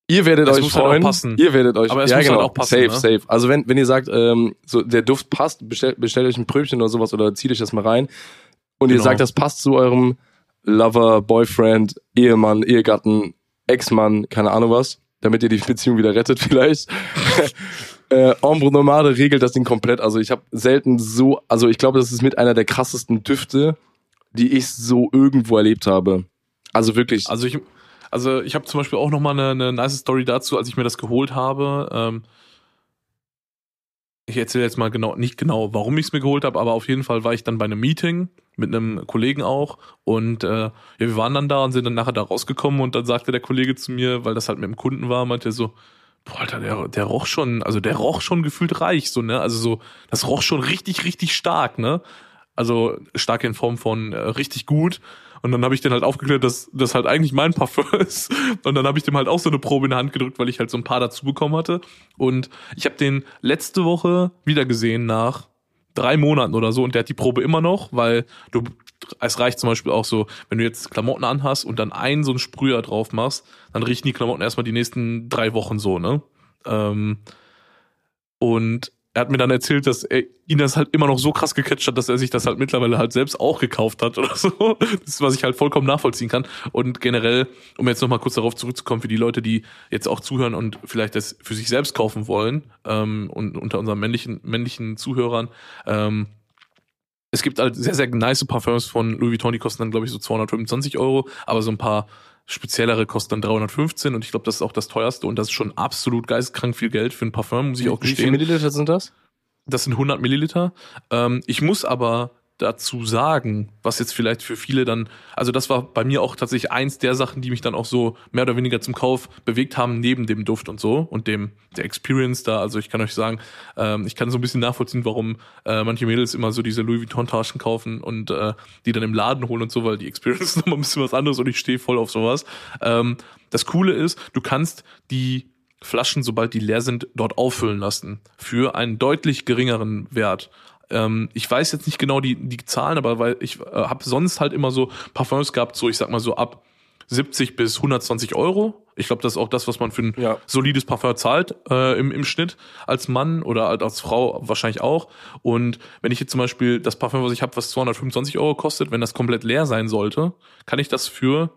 ihr werdet das euch halt freuen. Halt ihr werdet euch, aber es ja, muss halt genau, halt auch passen, safe, ne? safe. Also wenn, wenn ihr sagt, ähm, so der Duft passt, bestellt, bestellt euch ein Pröbchen oder sowas oder zieht euch das mal rein und genau. ihr sagt, das passt zu eurem Lover, Boyfriend, Ehemann, Ehegatten, Ex-Mann, keine Ahnung was, damit ihr die Beziehung wieder rettet vielleicht. äh, Ombre Nomade regelt das Ding komplett. Also ich habe selten so, also ich glaube, das ist mit einer der krassesten Düfte, die ich so irgendwo erlebt habe. Also wirklich. Also ich, also ich habe zum Beispiel auch noch mal eine, eine nice Story dazu, als ich mir das geholt habe. Ähm, ich erzähle jetzt mal genau, nicht genau, warum ich es mir geholt habe, aber auf jeden Fall war ich dann bei einem Meeting mit einem Kollegen auch und äh, ja, wir waren dann da und sind dann nachher da rausgekommen und dann sagte der Kollege zu mir, weil das halt mit dem Kunden war, meinte er so, boah, Alter, der, der roch schon, also der roch schon gefühlt reich, so, ne, also so, das roch schon richtig, richtig stark, ne, also stark in Form von äh, richtig gut und dann habe ich den halt aufgeklärt, dass das halt eigentlich mein Parfum ist. Und dann habe ich dem halt auch so eine Probe in die Hand gedrückt, weil ich halt so ein paar dazu bekommen hatte. Und ich habe den letzte Woche wieder gesehen nach drei Monaten oder so und der hat die Probe immer noch, weil du es reicht zum Beispiel auch so, wenn du jetzt Klamotten anhast und dann einen so einen Sprüher drauf machst, dann riechen die Klamotten erstmal die nächsten drei Wochen so, ne? Ähm, und er hat mir dann erzählt, dass er, ihn das halt immer noch so krass gecatcht hat, dass er sich das halt mittlerweile halt selbst auch gekauft hat oder so. Das ist, was ich halt vollkommen nachvollziehen kann. Und generell, um jetzt nochmal kurz darauf zurückzukommen, für die Leute, die jetzt auch zuhören und vielleicht das für sich selbst kaufen wollen, ähm, und unter unseren männlichen, männlichen Zuhörern, ähm, es gibt halt sehr, sehr nice Parfums von Louis Vuitton, die kosten dann, glaube ich, so 225 Euro, aber so ein paar speziellere kosten dann 315 und ich glaube, das ist auch das teuerste und das ist schon absolut geistkrank viel Geld für ein Parfum, muss ich auch gestehen. Wie viele Milliliter sind das? Das sind 100 Milliliter. Ähm, ich muss aber dazu sagen, was jetzt vielleicht für viele dann, also das war bei mir auch tatsächlich eins der Sachen, die mich dann auch so mehr oder weniger zum Kauf bewegt haben, neben dem Duft und so und dem der Experience da. Also ich kann euch sagen, ähm, ich kann so ein bisschen nachvollziehen, warum äh, manche Mädels immer so diese Louis Vuitton Taschen kaufen und äh, die dann im Laden holen und so, weil die Experience ist nochmal ein bisschen was anderes und ich stehe voll auf sowas. Ähm, das Coole ist, du kannst die Flaschen, sobald die leer sind, dort auffüllen lassen für einen deutlich geringeren Wert. Ähm, ich weiß jetzt nicht genau die, die Zahlen, aber weil ich äh, habe sonst halt immer so Parfums gehabt, so ich sag mal so ab 70 bis 120 Euro. Ich glaube, das ist auch das, was man für ein ja. solides Parfum zahlt äh, im, im Schnitt als Mann oder halt als Frau wahrscheinlich auch. Und wenn ich jetzt zum Beispiel das Parfum, was ich habe, was 225 Euro kostet, wenn das komplett leer sein sollte, kann ich das für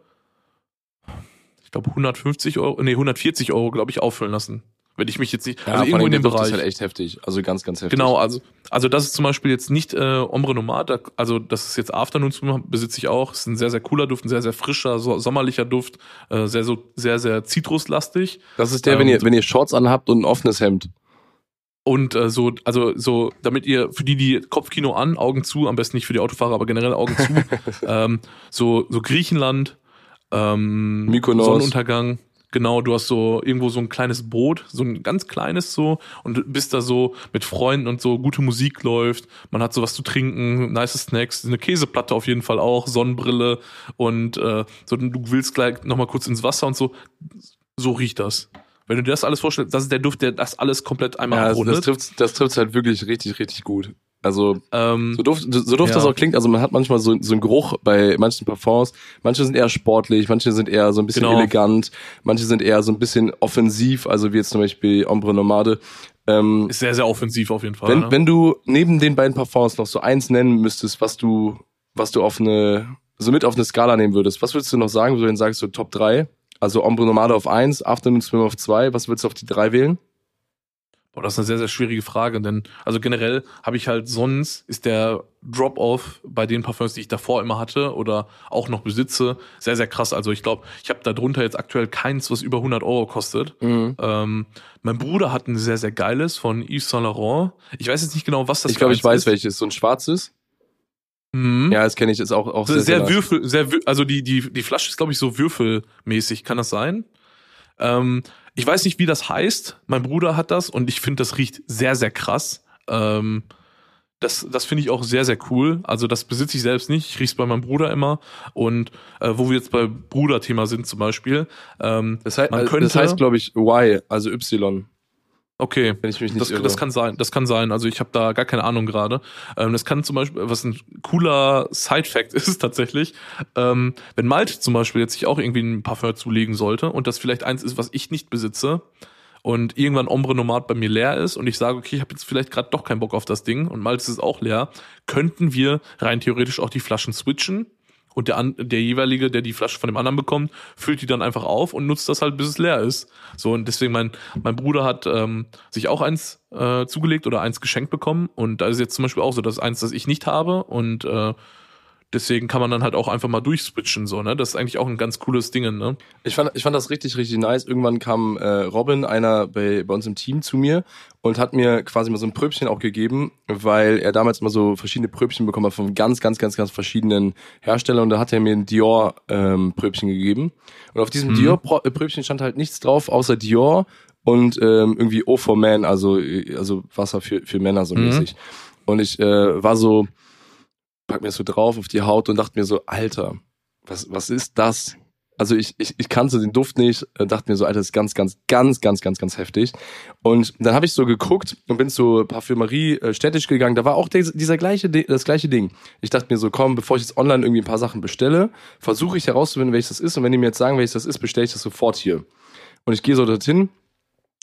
ich glaube 150 Euro, nee 140 Euro, glaube ich, auffüllen lassen wenn ich mich jetzt nicht, ja, also irgendwo in dem Bereich. Das ist halt echt heftig, also ganz, ganz heftig. Genau, also, also das ist zum Beispiel jetzt nicht äh, Ombre Nomad, also das ist jetzt Afternoon Swim, besitze ich auch, ist ein sehr, sehr cooler Duft, ein sehr, sehr frischer, so, sommerlicher Duft, äh, sehr, so, sehr, sehr zitruslastig. Das ist der, ähm, wenn ihr, wenn ihr Shorts anhabt und ein offenes Hemd. Und äh, so, also so, damit ihr für die, die Kopfkino an, Augen zu, am besten nicht für die Autofahrer, aber generell Augen zu, ähm, so, so Griechenland, ähm, Mykonos. Sonnenuntergang, Genau, du hast so irgendwo so ein kleines Boot, so ein ganz kleines so und bist da so mit Freunden und so gute Musik läuft, man hat so was zu trinken, nice Snacks, eine Käseplatte auf jeden Fall auch, Sonnenbrille und äh, so du willst gleich nochmal kurz ins Wasser und so. So riecht das. Wenn du dir das alles vorstellst, das ist der Duft, der das alles komplett einmal ja, abrundet. Das trifft das trifft halt wirklich richtig richtig gut. Also ähm, so doof, so doof ja. das auch klingt, also man hat manchmal so, so einen Geruch bei manchen Parfums. Manche sind eher sportlich, manche sind eher so ein bisschen genau. elegant, manche sind eher so ein bisschen offensiv, also wie jetzt zum Beispiel Ombre Nomade. Ähm, ist sehr, sehr offensiv auf jeden Fall. Wenn, ne? wenn du neben den beiden Parfums noch so eins nennen müsstest, was du was du auf eine, so mit auf eine Skala nehmen würdest. Was würdest du noch sagen, wenn du sagst, so Top 3? Also Ombre Nomade auf 1, Afternoon Swim auf 2. Was würdest du auf die 3 wählen? Boah, das ist eine sehr, sehr schwierige Frage, denn also generell habe ich halt sonst ist der Drop-off bei den Parfums, die ich davor immer hatte oder auch noch besitze, sehr, sehr krass. Also ich glaube, ich habe da drunter jetzt aktuell keins, was über 100 Euro kostet. Mhm. Ähm, mein Bruder hat ein sehr, sehr geiles von Yves Saint Laurent. Ich weiß jetzt nicht genau, was das Ich glaube, ich weiß ist. welches. So ein schwarzes. Mhm. Ja, das kenne ich, ist auch, auch sehr, sehr, sehr Würfel, sehr, also die, die, die Flasche ist, glaube ich, so würfelmäßig. Kann das sein? Ähm, ich weiß nicht, wie das heißt. Mein Bruder hat das und ich finde, das riecht sehr, sehr krass. Ähm, das, das finde ich auch sehr, sehr cool. Also das besitze ich selbst nicht. Ich riech's bei meinem Bruder immer. Und äh, wo wir jetzt bei Bruder-Thema sind zum Beispiel. Ähm, das heißt, man könnte, das heißt glaube ich, Y, also Y. Okay, wenn ich mich nicht das, irre. das kann sein. Das kann sein. Also ich habe da gar keine Ahnung gerade. Ähm, das kann zum Beispiel, was ein cooler Side-Fact ist tatsächlich, ähm, wenn Malte zum Beispiel jetzt sich auch irgendwie ein Parfum zulegen sollte und das vielleicht eins ist, was ich nicht besitze und irgendwann Ombre Nomad bei mir leer ist und ich sage, okay, ich habe jetzt vielleicht gerade doch keinen Bock auf das Ding und Malte ist auch leer, könnten wir rein theoretisch auch die Flaschen switchen und der, der jeweilige, der die Flasche von dem anderen bekommt, füllt die dann einfach auf und nutzt das halt, bis es leer ist. So, und deswegen, mein, mein Bruder hat ähm, sich auch eins äh, zugelegt oder eins geschenkt bekommen. Und da ist jetzt zum Beispiel auch so, das ist eins, das ich nicht habe. Und äh, deswegen kann man dann halt auch einfach mal durchswitchen, so, ne? Das ist eigentlich auch ein ganz cooles Ding, ne? Ich fand, ich fand das richtig, richtig nice. Irgendwann kam äh, Robin, einer bei, bei uns im Team, zu mir und hat mir quasi mal so ein Pröbchen auch gegeben, weil er damals mal so verschiedene Pröbchen bekommen hat von ganz, ganz, ganz, ganz verschiedenen Herstellern und da hat er mir ein Dior ähm, gegeben. Und auf diesem mhm. Dior Pröbchen stand halt nichts drauf, außer Dior und ähm, irgendwie O for Man, also, also Wasser für, für Männer so mhm. mäßig. Und ich äh, war so, pack mir das so drauf auf die Haut und dachte mir so, Alter, was, was ist das? Also ich, ich, ich kannte den Duft nicht, äh, dachte mir so, Alter, das ist ganz, ganz, ganz, ganz, ganz, ganz heftig. Und dann habe ich so geguckt und bin zur Parfümerie äh, städtisch gegangen. Da war auch der, dieser gleiche, das gleiche Ding. Ich dachte mir so, komm, bevor ich jetzt online irgendwie ein paar Sachen bestelle, versuche ich herauszufinden, welches das ist. Und wenn die mir jetzt sagen, welches das ist, bestelle ich das sofort hier. Und ich gehe so dorthin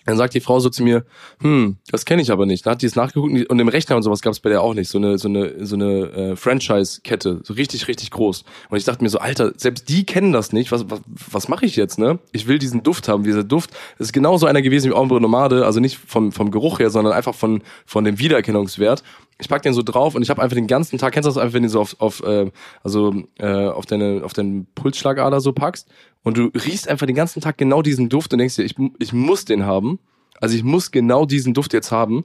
dann sagt die Frau so zu mir, hm, das kenne ich aber nicht. Dann hat die es nachgeguckt und im Rechner und sowas gab es bei der auch nicht. So eine, so eine, so eine äh, Franchise-Kette, so richtig, richtig groß. Und ich dachte mir so, Alter, selbst die kennen das nicht. Was, was, was mache ich jetzt, ne? Ich will diesen Duft haben. Dieser Duft ist genauso einer gewesen wie Ombre Nomade, also nicht vom, vom Geruch her, sondern einfach von, von dem Wiedererkennungswert. Ich pack den so drauf und ich habe einfach den ganzen Tag, kennst du das einfach, wenn du so auf, auf äh, also äh, auf deine, auf deinen Pulsschlagader so packst und du riechst einfach den ganzen Tag genau diesen Duft und denkst dir, ich, ich muss den haben. Also ich muss genau diesen Duft jetzt haben.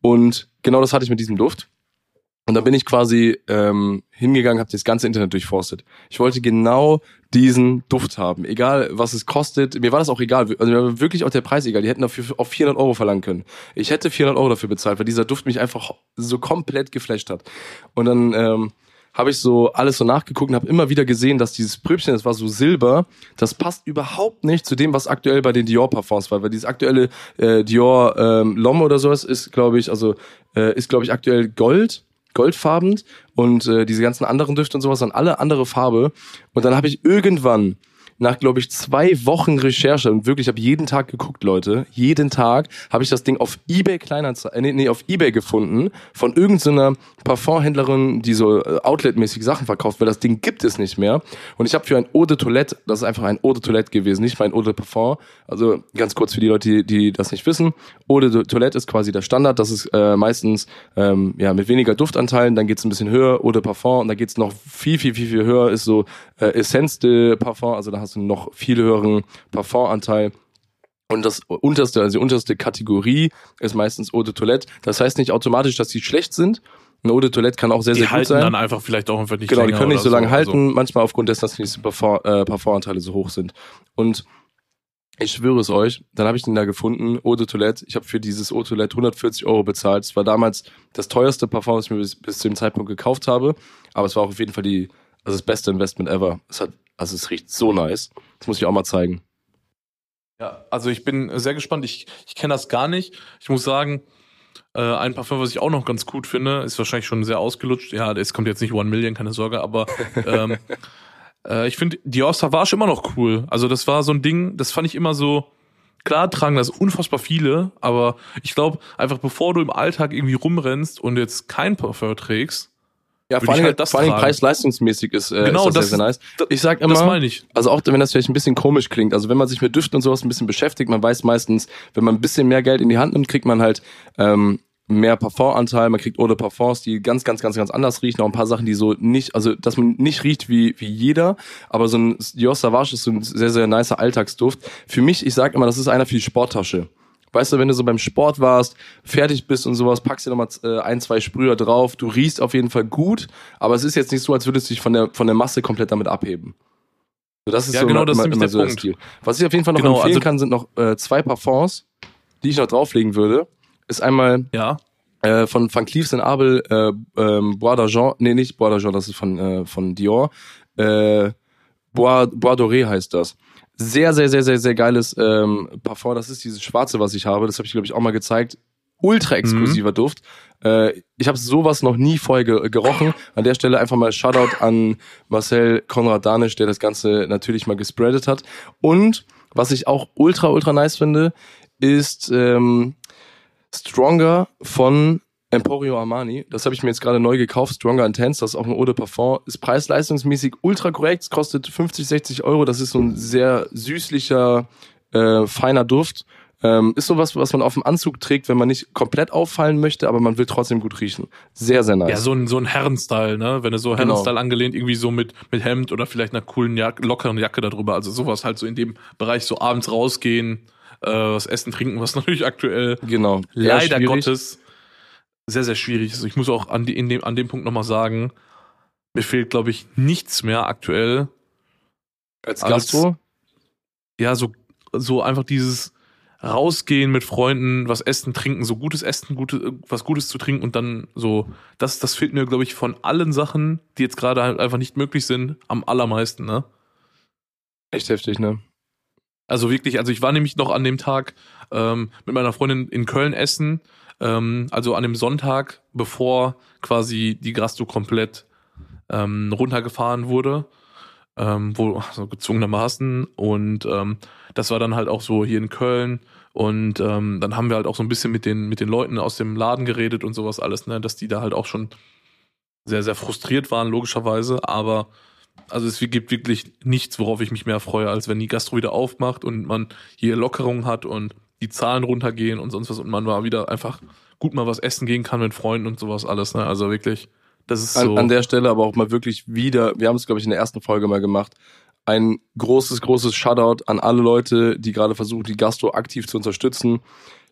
Und genau das hatte ich mit diesem Duft. Und da bin ich quasi ähm, hingegangen, habe das ganze Internet durchforstet. Ich wollte genau diesen Duft haben, egal was es kostet. Mir war das auch egal, also mir war wirklich auch der Preis egal. Die hätten dafür auf 400 Euro verlangen können. Ich hätte 400 Euro dafür bezahlt, weil dieser Duft mich einfach so komplett geflasht hat. Und dann ähm, habe ich so alles so nachgeguckt und habe immer wieder gesehen, dass dieses Pröbchen, das war so silber, das passt überhaupt nicht zu dem, was aktuell bei den Dior Parfums war, weil dieses aktuelle äh, Dior ähm, L'Homme oder sowas ist, glaube ich, also äh, ist glaube ich aktuell Gold, goldfarben und äh, diese ganzen anderen Düfte und sowas waren alle andere Farbe. Und dann habe ich irgendwann nach, glaube ich, zwei Wochen Recherche und wirklich, habe jeden Tag geguckt, Leute. Jeden Tag habe ich das Ding auf eBay Kleinanzeigen, äh, nee, nee, auf eBay gefunden von irgendeiner Parfumhändlerin, die so äh, Outlet-mäßig Sachen verkauft, weil das Ding gibt es nicht mehr. Und ich habe für ein Eau de Toilette, das ist einfach ein Eau de Toilette gewesen, nicht mein Eau de Parfum. Also ganz kurz für die Leute, die, die das nicht wissen. Eau de Toilette ist quasi der Standard. Das ist äh, meistens ähm, ja mit weniger Duftanteilen. Dann geht's ein bisschen höher, Eau de Parfum. Und da geht's noch viel, viel, viel, viel höher. Ist so äh, Essence de Parfum. Also da hast du noch viel höheren Parfumanteil. Und das unterste, also die unterste Kategorie ist meistens Eau de Toilette. Das heißt nicht automatisch, dass die schlecht sind. Eine Eau de Toilette kann auch sehr, die sehr gut sein. Die halten dann einfach vielleicht auch einfach nicht Genau, die können nicht so lange so, halten. Also. Manchmal aufgrund dessen, dass die Parfum, äh, Parfumanteile so hoch sind. Und ich schwöre es euch, dann habe ich den da gefunden, Eau de Toilette. Ich habe für dieses Eau de Toilette 140 Euro bezahlt. Es war damals das teuerste Parfum, was ich mir bis, bis zu dem Zeitpunkt gekauft habe. Aber es war auch auf jeden Fall die, also das beste Investment ever. Es hat also es riecht so nice. Das muss ich auch mal zeigen. Ja, also ich bin sehr gespannt. Ich, ich kenne das gar nicht. Ich muss sagen, äh, ein Parfum, was ich auch noch ganz gut finde, ist wahrscheinlich schon sehr ausgelutscht. Ja, es kommt jetzt nicht One Million, keine Sorge, aber ähm, äh, ich finde Dior Savage immer noch cool. Also das war so ein Ding, das fand ich immer so, klar tragen das unfassbar viele, aber ich glaube, einfach bevor du im Alltag irgendwie rumrennst und jetzt kein Parfum trägst, Ja, vor allem, halt das vor allem preis-leistungsmäßig ist, äh, genau, ist das, das sehr, sehr nice. Ich sag immer, das meine ich. also auch wenn das vielleicht ein bisschen komisch klingt, also wenn man sich mit Düften und sowas ein bisschen beschäftigt, man weiß meistens, wenn man ein bisschen mehr Geld in die Hand nimmt, kriegt man halt ähm, mehr Parfumanteil, man kriegt Eau de Parfums, die ganz, ganz, ganz, ganz anders riechen, auch ein paar Sachen, die so nicht, also dass man nicht riecht wie, wie jeder, aber so ein Dior Savage ist so ein sehr, sehr nicer Alltagsduft. Für mich, ich sag immer, das ist einer für die Sporttasche. Weißt du, wenn du so beim Sport warst, fertig bist und sowas, packst dir nochmal äh, ein, zwei Sprüher drauf. Du riechst auf jeden Fall gut, aber es ist jetzt nicht so, als würdest du dich von der, von der Masse komplett damit abheben. So, das ist ja, so genau, das ist immer so der Punkt. Stil. Was ich auf jeden Fall noch genau, empfehlen also kann, sind noch äh, zwei Parfums, die ich noch drauflegen würde. Ist einmal ja. äh, von Van Cleef Abel äh, ähm, Bois d'Argent, nee, nicht Bois d'Argent, das ist von, äh, von Dior. Äh, Bois, Bois Doré heißt das sehr, sehr, sehr, sehr, sehr geiles ähm, Parfum. Das ist dieses schwarze, was ich habe. Das habe ich, glaube ich, auch mal gezeigt. Ultra exklusiver mhm. Duft. Äh, ich habe sowas noch nie vorher ge gerochen. An der Stelle einfach mal Shoutout an Marcel Konrad Danisch, der das Ganze natürlich mal gespreadet hat. Und was ich auch ultra, ultra nice finde, ist ähm, Stronger von Emporio Armani. Das habe ich mir jetzt gerade neu gekauft. Stronger Intense, das ist auch ein Eau de Parfum. Ist preis-leistungsmäßig ultra korrekt. Es kostet 50, 60 Euro. Das ist so ein sehr süßlicher, äh, feiner Duft. Ähm, ist sowas, was man auf dem Anzug trägt, wenn man nicht komplett auffallen möchte, aber man will trotzdem gut riechen. Sehr, sehr nice. Ja, so ein, so ein Herrenstyle, ne? Wenn du so genau. Herrenstyle angelehnt, irgendwie so mit, mit Hemd oder vielleicht einer coolen, Jack lockeren Jacke darüber. Also sowas halt so in dem Bereich so abends rausgehen, äh, was essen, trinken, was natürlich aktuell genau. leider Gottes sehr, sehr schwierig ist. Ich muss auch an, die, in dem, an dem Punkt nochmal sagen, mir fehlt, glaube ich, nichts mehr aktuell. Als Gastro? ja, so, so einfach dieses rausgehen mit Freunden, was essen, trinken, so gutes Essen, gute, was Gutes zu trinken und dann so, das, das fehlt mir, glaube ich, von allen Sachen, die jetzt gerade halt einfach nicht möglich sind, am allermeisten, ne? Echt heftig, ne? Also wirklich, also ich war nämlich noch an dem Tag ähm, mit meiner Freundin in Köln essen ähm, also an dem Sonntag, bevor quasi die Grasto komplett ähm, runtergefahren wurde, ähm, wo so gezwungenermaßen. Und ähm, das war dann halt auch so hier in Köln. Und ähm, dann haben wir halt auch so ein bisschen mit den mit den Leuten aus dem Laden geredet und sowas alles, ne, dass die da halt auch schon sehr sehr frustriert waren logischerweise, aber also es gibt wirklich nichts, worauf ich mich mehr freue, als wenn die Gastro wieder aufmacht und man hier Lockerungen hat und die Zahlen runtergehen und sonst was und man mal wieder einfach gut mal was essen gehen kann mit Freunden und sowas alles. Ne? Also wirklich, das ist so. An, an der Stelle aber auch mal wirklich wieder, wir haben es, glaube ich, in der ersten Folge mal gemacht, ein großes, großes Shoutout an alle Leute, die gerade versuchen, die Gastro aktiv zu unterstützen.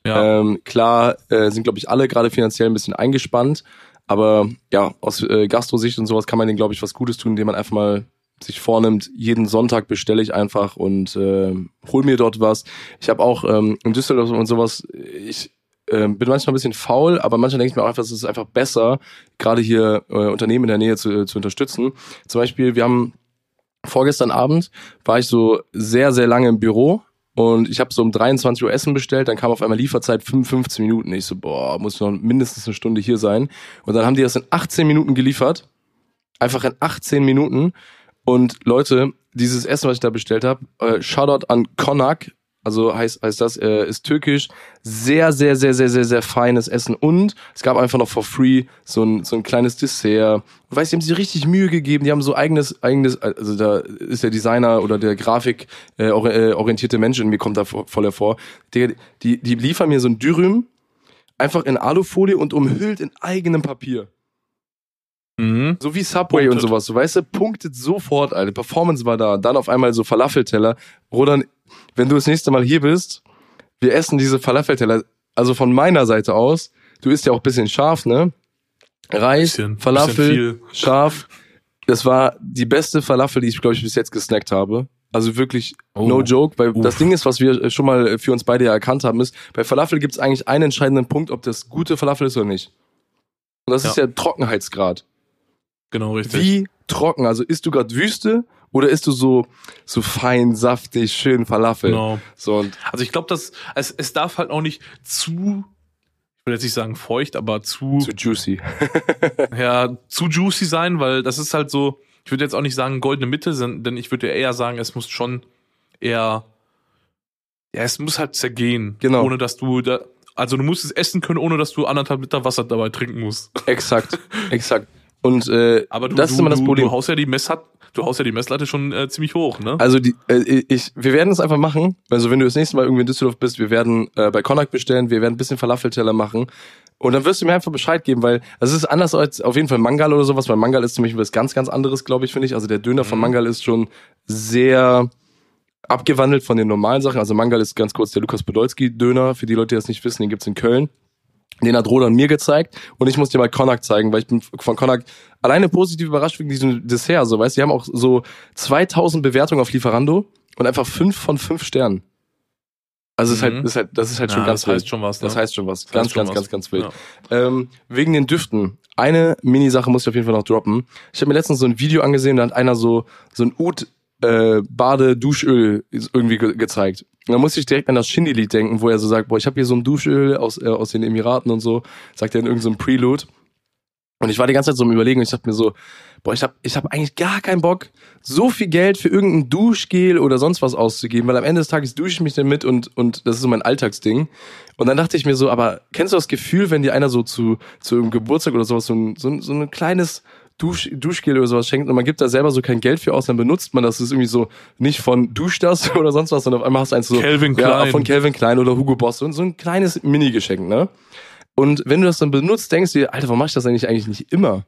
Ja. Ähm, klar äh, sind, glaube ich, alle gerade finanziell ein bisschen eingespannt, aber ja, aus äh, Gastro-Sicht und sowas kann man denen, glaube ich, was Gutes tun, indem man einfach mal sich vornimmt, jeden Sonntag bestelle ich einfach und äh, hol mir dort was. Ich habe auch ähm, in Düsseldorf und sowas, ich äh, bin manchmal ein bisschen faul, aber manchmal denke ich mir auch einfach, es ist einfach besser, gerade hier äh, Unternehmen in der Nähe zu, zu unterstützen. Zum Beispiel, wir haben vorgestern Abend war ich so sehr, sehr lange im Büro und ich habe so um 23 Uhr Essen bestellt, dann kam auf einmal Lieferzeit 55 Minuten. Ich so, boah, muss noch mindestens eine Stunde hier sein. Und dann haben die das in 18 Minuten geliefert. Einfach in 18 Minuten. Und Leute, dieses Essen, was ich da bestellt habe, äh, Shoutout an Konak, also heißt, heißt das, äh, ist türkisch. Sehr, sehr, sehr, sehr, sehr, sehr feines Essen. Und es gab einfach noch for free so ein, so ein kleines Dessert. Und weißt, die haben sich richtig Mühe gegeben. Die haben so eigenes, eigenes, also da ist der Designer oder der Grafik äh, äh orientierte Mensch in mir kommt da voll hervor. Die, die, die liefern mir so ein Dürüm einfach in Alufolie und umhüllt in eigenem Papier. Mhm. So wie Subway punktet. und sowas, so weißt du, punktet sofort, Alter. Performance war da. Dann auf einmal so Falafelteller. Rodan, wenn du das nächste Mal hier bist, wir essen diese Falafelteller. Also von meiner Seite aus, du isst ja auch bisschen scharf, ne? Reis, bisschen, Falafel, bisschen scharf. Das war die beste Falafel, die ich, glaube ich, bis jetzt gesnackt habe. Also wirklich oh. no joke, weil Uff. das Ding ist, was wir schon mal für uns beide ja erkannt haben, ist, bei Falafel gibt es eigentlich einen entscheidenden Punkt, ob das gute Falafel ist oder nicht. Und das ja. ist der Trockenheitsgrad. Genau, richtig. Wie trocken? Also isst du gerade Wüste oder isst du so so fein, saftig, schön Falafel? Genau. So und also ich glaube, dass es, es darf halt auch nicht zu ich will jetzt nicht sagen feucht, aber zu zu juicy. ja, zu juicy sein, weil das ist halt so, ich würde jetzt auch nicht sagen goldene Mitte, denn ich würde eher sagen, es muss schon eher ja, es muss halt zergehen, genau. ohne dass du da also du musst es essen können, ohne dass du anderthalb Liter Wasser dabei trinken musst. Exakt, exakt. Und äh, Aber du, das du, ist immer das Problem. Du haust ja die Messlatte, du haust ja die Messlatte schon äh, ziemlich hoch, ne? Also die, äh, ich, wir werden es einfach machen. Also wenn du das nächste Mal irgendwie in Düsseldorf bist, wir werden äh, bei Konak bestellen, wir werden ein bisschen Falafelteller machen. Und dann wirst du mir einfach Bescheid geben, weil also es ist anders als auf jeden Fall Mangal oder sowas, weil Mangal ist zum Beispiel was ganz, ganz anderes, glaube ich, finde ich. Also der Döner von Mhm. Mangal ist schon sehr abgewandelt von den normalen Sachen. Also Mangal ist ganz kurz der Lukas Podolski Döner, für die Leute, die das nicht wissen, den gibt's in Köln. Den hat Rodan mir gezeigt und ich muss dir mal Konak zeigen, weil ich bin von Konak alleine positiv überrascht wegen diesem Dessert. So, weißt du, die haben auch so 2000 Bewertungen auf Lieferando und einfach fünf von fünf Sternen. Also es ist Mhm. halt, das ist halt, das ist halt schon Ja, ganz das heißt wild. schon was, ne? Das heißt schon was. Das ganz, heißt schon ganz, was. ganz, ganz wild. Ja. Ähm, wegen den Düften. Eine Mini-Sache muss ich auf jeden Fall noch droppen. Ich habe mir letztens so ein Video angesehen, da hat einer so, so ein Ud äh, Bade-Duschöl irgendwie ge gezeigt. Und da musste ich direkt an das Shindy-Lied denken, wo er so sagt, boah, ich habe hier so ein Duschöl aus, äh, aus den Emiraten und so, sagt er in irgendeinem so Prelude. Und ich war die ganze Zeit so im Überlegen und ich dachte mir so, boah, ich habe ich hab eigentlich gar keinen Bock, so viel Geld für irgendein Duschgel oder sonst was auszugeben, weil am Ende des Tages dusche ich mich damit und, und das ist so mein Alltagsding. Und dann dachte ich mir so, aber kennst du das Gefühl, wenn dir einer so zu, zu einem Geburtstag oder sowas so ein, so ein, so ein kleines Dusch, Duschgel oder sowas schenkt und man gibt da selber so kein Geld für aus, dann benutzt man das. Das ist irgendwie so nicht von Dusch das oder sonst was, sondern auf einmal hast du eins so Calvin ja, Klein. von Calvin Klein oder Hugo Boss und so ein kleines Mini-Geschenk, ne? Und wenn du das dann benutzt, denkst du dir, Alter, warum mach ich das eigentlich eigentlich nicht immer?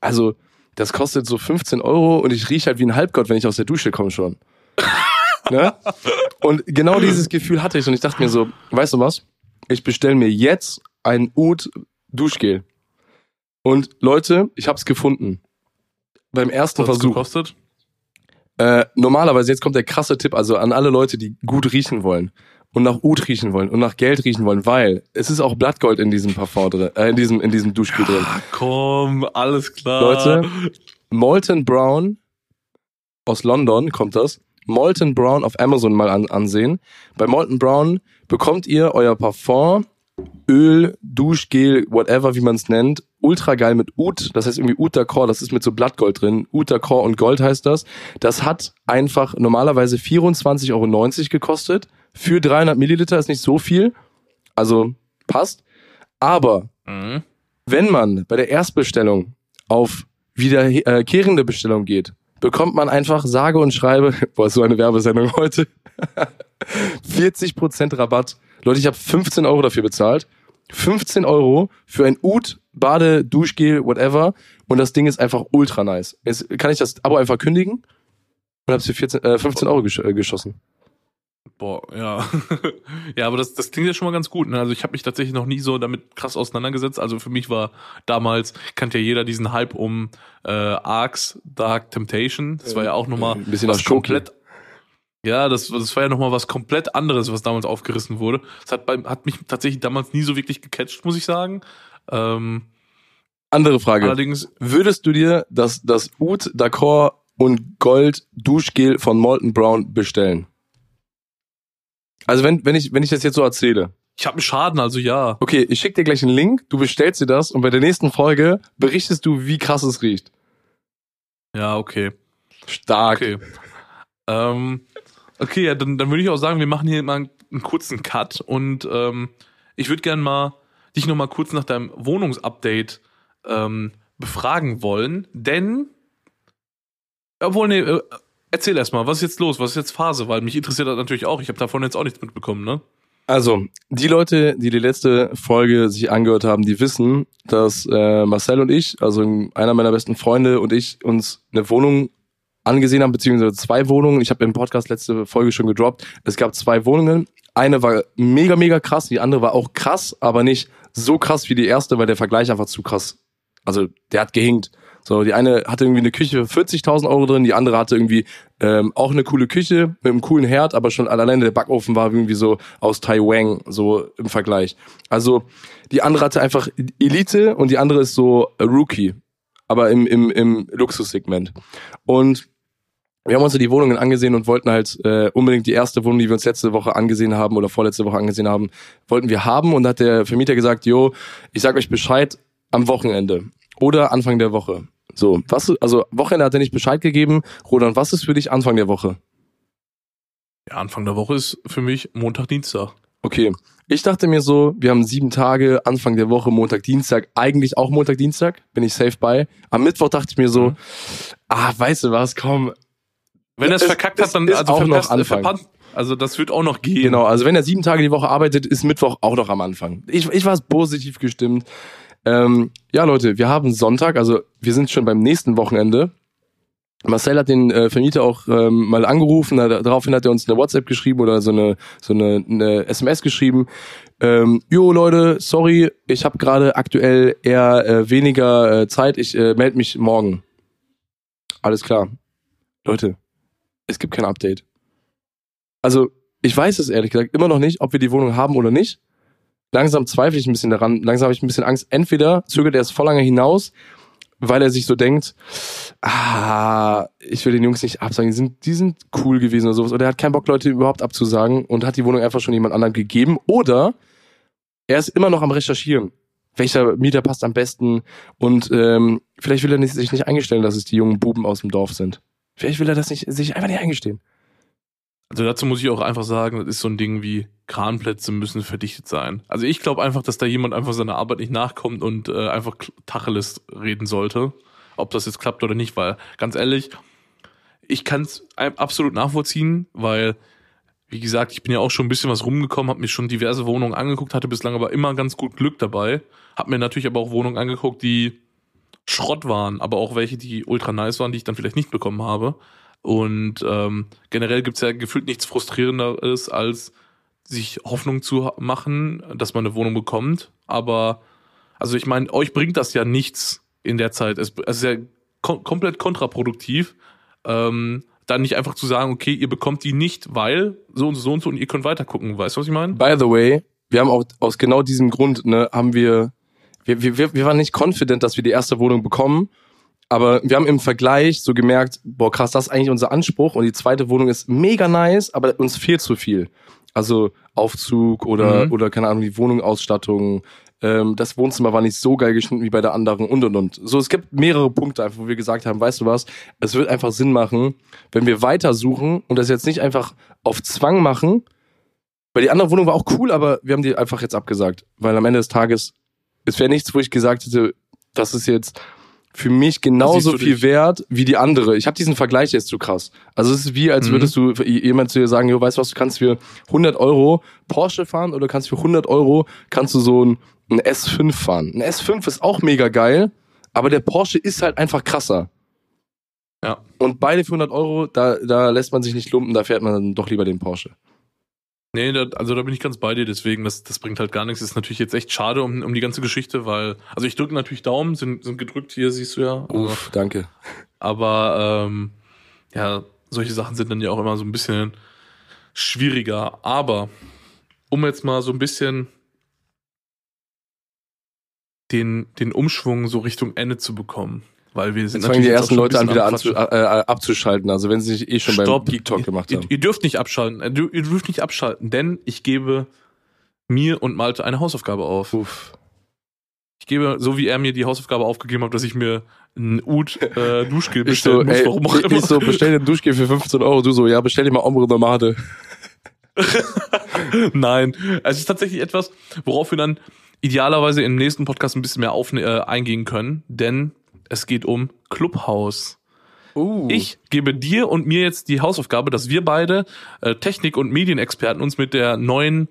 Also, das kostet so 15 Euro und ich rieche halt wie ein Halbgott, wenn ich aus der Dusche komme schon. ne? Und genau dieses Gefühl hatte ich und ich dachte mir so, weißt du was? Ich bestelle mir jetzt ein Oud Duschgel. Und Leute, ich hab's gefunden. Beim ersten Was Versuch. gekostet? Äh, normalerweise, jetzt kommt der krasse Tipp, also an alle Leute, die gut riechen wollen und nach Ud riechen wollen und nach Geld riechen wollen, weil es ist auch Blattgold in diesem Parfum drin, äh, in diesem, in diesem Duschgel drin. Ah, komm, alles klar. Leute, Molten Brown aus London kommt das. Molten Brown auf Amazon mal an, ansehen. Bei Molten Brown bekommt ihr euer Parfum, Öl, Duschgel, whatever, wie man es nennt, ultra geil mit Oud, das heißt irgendwie Oud d'Accord, das ist mit so Blattgold drin. Oud d'Accord und Gold heißt das. Das hat einfach normalerweise 24,90 Euro gekostet. Für 300 Milliliter ist nicht so viel. Also passt. Aber Mhm. wenn man bei der Erstbestellung auf wiederkehrende Bestellung geht, bekommt man einfach sage und schreibe, boah, ist so eine Werbesendung heute, 40% Rabatt. Leute, ich habe 15 Euro dafür bezahlt. 15 Euro für ein Ud, Bade, Duschgel, whatever. Und das Ding ist einfach ultra nice. Jetzt kann ich das Abo einfach kündigen und hab's für 14, äh, 15 Euro gesch äh, geschossen. Boah, ja. ja, aber das, das klingt ja schon mal ganz gut. Ne? Also ich habe mich tatsächlich noch nie so damit krass auseinandergesetzt. Also für mich war damals, kannte ja jeder diesen Hype um äh, Arcs Dark Temptation. Das war ja auch nochmal Ein bisschen was Schoki. komplett. Ja, das, das war ja nochmal was komplett anderes, was damals aufgerissen wurde. Das hat, bei, hat mich tatsächlich damals nie so wirklich gecatcht, muss ich sagen. Ähm, Andere Frage. allerdings, Würdest du dir das, das Oud d'Accord und Gold Duschgel von Molten Brown bestellen? Also wenn, wenn ich, wenn ich das jetzt so erzähle. ich habe einen Schaden, also ja. Okay, ich schicke dir gleich einen Link, du bestellst dir das und bei der nächsten Folge berichtest du, wie krass es riecht. Ja, okay. Stark. Okay. ähm, okay, ja, dann, dann würde ich auch sagen, wir machen hier mal einen, einen kurzen Cut und ähm, ich würde gerne mal dich noch mal kurz nach deinem Wohnungsupdate ähm, befragen wollen, denn obwohl nee, äh, erzähl erst mal, was ist jetzt los? Was ist jetzt Phase? Weil mich interessiert das natürlich auch. Ich habe davon jetzt auch nichts mitbekommen, ne? Also, die Leute, die die letzte Folge sich angehört haben, die wissen, dass äh, Marcel und ich, also einer meiner besten Freunde und ich, uns eine Wohnung angesehen haben, beziehungsweise zwei Wohnungen. Ich habe im Podcast letzte Folge schon gedroppt. Es gab zwei Wohnungen. Eine war mega, mega krass, die andere war auch krass, aber nicht so krass wie die erste, weil der Vergleich einfach zu krass. Also, der hat gehinkt. So, die eine hatte irgendwie eine Küche für 40.000 Euro drin, die andere hatte irgendwie ähm, auch eine coole Küche mit einem coolen Herd, aber schon alleine der Backofen war irgendwie so aus Taiwan, so im Vergleich. Also die andere hatte einfach Elite und die andere ist so Rookie, aber im, im, im Luxussegment. Und wir haben uns so die Wohnungen angesehen und wollten halt äh, unbedingt die erste Wohnung, die wir uns letzte Woche angesehen haben oder vorletzte Woche angesehen haben, wollten wir haben. Und da hat der Vermieter gesagt, jo, ich sag euch Bescheid am Wochenende oder Anfang der Woche. So, was, also Wochenende hat er nicht Bescheid gegeben. Roland, was ist für dich Anfang der Woche? Ja, Anfang der Woche ist für mich Montag, Dienstag. Okay. Ich dachte mir so, wir haben sieben Tage, Anfang der Woche, Montag, Dienstag, eigentlich auch Montag, Dienstag, bin ich safe bei. Am Mittwoch dachte ich mir so, mhm. ah, weißt du was, komm. Wenn er es verkackt hat, dann also auch noch Anfang. Verpasst, also das wird auch noch gehen. Genau, also wenn er sieben Tage die Woche arbeitet, ist Mittwoch auch noch am Anfang. Ich, ich war positiv gestimmt. Ähm, ja, Leute, wir haben Sonntag, also wir sind schon beim nächsten Wochenende. Marcel hat den äh, Vermieter auch ähm, mal angerufen, da, daraufhin hat er uns eine WhatsApp geschrieben oder so eine so eine, eine SMS geschrieben. Ähm, jo Leute, sorry, ich habe gerade aktuell eher äh, weniger äh, Zeit, ich äh, melde mich morgen. Alles klar. Leute, es gibt kein Update. Also, ich weiß es ehrlich gesagt immer noch nicht, ob wir die Wohnung haben oder nicht. Langsam zweifle ich ein bisschen daran, langsam habe ich ein bisschen Angst. Entweder zögert er es voll lange hinaus weil er sich so denkt, ah, ich will den Jungs nicht absagen, die sind, die sind cool gewesen oder sowas. Oder er hat keinen Bock, Leute überhaupt abzusagen und hat die Wohnung einfach schon jemand anderem gegeben. Oder er ist immer noch am Recherchieren. Welcher Mieter passt am besten? Und ähm, vielleicht will er sich nicht eingestellen, dass es die jungen Buben aus dem Dorf sind. Vielleicht will er das nicht, sich einfach nicht eingestehen. Also dazu muss ich auch einfach sagen, das ist so ein Ding wie Kranplätze müssen verdichtet sein. Also ich glaube einfach, dass da jemand einfach seiner Arbeit nicht nachkommt und äh, einfach Tacheles reden sollte, ob das jetzt klappt oder nicht, weil ganz ehrlich, ich kann es absolut nachvollziehen, weil wie gesagt, ich bin ja auch schon ein bisschen was rumgekommen, habe mir schon diverse Wohnungen angeguckt, hatte bislang aber immer ganz gut Glück dabei. Hab mir natürlich aber auch Wohnungen angeguckt, die Schrott waren, aber auch welche, die ultra nice waren, die ich dann vielleicht nicht bekommen habe. Und ähm, generell gibt's ja gefühlt nichts Frustrierenderes, als sich Hoffnung zu machen, dass man eine Wohnung bekommt. Aber, also ich meine, euch bringt das ja nichts in der Zeit. Es, es ist ja kom komplett kontraproduktiv, ähm, dann nicht einfach zu sagen, okay, ihr bekommt die nicht, weil so und so und so und ihr könnt weiter gucken. Weißt du, was ich meine? By the way, wir haben auch aus genau diesem Grund, ne, haben wir, wir, wir, wir waren nicht confident, dass wir die erste Wohnung bekommen aber wir haben im Vergleich so gemerkt, boah, krass, das ist eigentlich unser Anspruch und die zweite Wohnung ist mega nice, aber uns fehlt zu viel. Also Aufzug oder, mhm. oder keine Ahnung, die Wohnungausstattung. Ähm, das Wohnzimmer war nicht so geil geschnitten wie bei der anderen und und und. So, es gibt mehrere Punkte einfach, wo wir gesagt haben, weißt du was, es wird einfach Sinn machen, wenn wir weitersuchen und das jetzt nicht einfach auf Zwang machen, weil die andere Wohnung war auch cool, aber wir haben die einfach jetzt abgesagt, weil am Ende des Tages, es wäre nichts, wo ich gesagt hätte, das ist jetzt für mich genauso viel dich? wert wie die andere. Ich habe diesen Vergleich jetzt zu krass. Also es ist wie, als mhm. würdest du jemand zu dir sagen, jo, weißt du was, du kannst für 100 Euro Porsche fahren oder kannst für 100 Euro kannst du so ein, ein S5 fahren. Ein S5 ist auch mega geil, aber der Porsche ist halt einfach krasser. Ja. Und beide für 100 Euro, da, da lässt man sich nicht lumpen, da fährt man dann doch lieber den Porsche. Nee, da, also da bin ich ganz bei dir, deswegen, das, das bringt halt gar nichts. Ist natürlich jetzt echt schade um, um die ganze Geschichte, weil, also ich drücke natürlich Daumen, sind, sind gedrückt hier, siehst du ja. Uff, danke. Aber ähm, ja, solche Sachen sind dann ja auch immer so ein bisschen schwieriger. Aber um jetzt mal so ein bisschen den, den Umschwung so Richtung Ende zu bekommen. Weil wir sind jetzt fangen die ersten Leute an, wieder anzu, äh, äh, abzuschalten. Also wenn sie sich eh schon Stopp. beim Geek Talk gemacht haben. Ihr, ihr dürft nicht abschalten. Ihr, ihr dürft nicht abschalten, denn ich gebe mir und Malte eine Hausaufgabe auf. Uff. Ich gebe, so wie er mir die Hausaufgabe aufgegeben hat, dass ich mir ein Ud äh, Duschgel bestellen so, muss, ey, warum auch immer. Ich so, bestell den Duschgel für 15 Euro. Du so, ja, bestell dir mal Ombre Nomade. Nein, es ist tatsächlich etwas, worauf wir dann idealerweise im nächsten Podcast ein bisschen mehr auf, äh, eingehen können, denn es geht um Clubhouse. Uh. Ich gebe dir und mir jetzt die Hausaufgabe, dass wir beide äh, Technik- und Medienexperten uns mit der neuen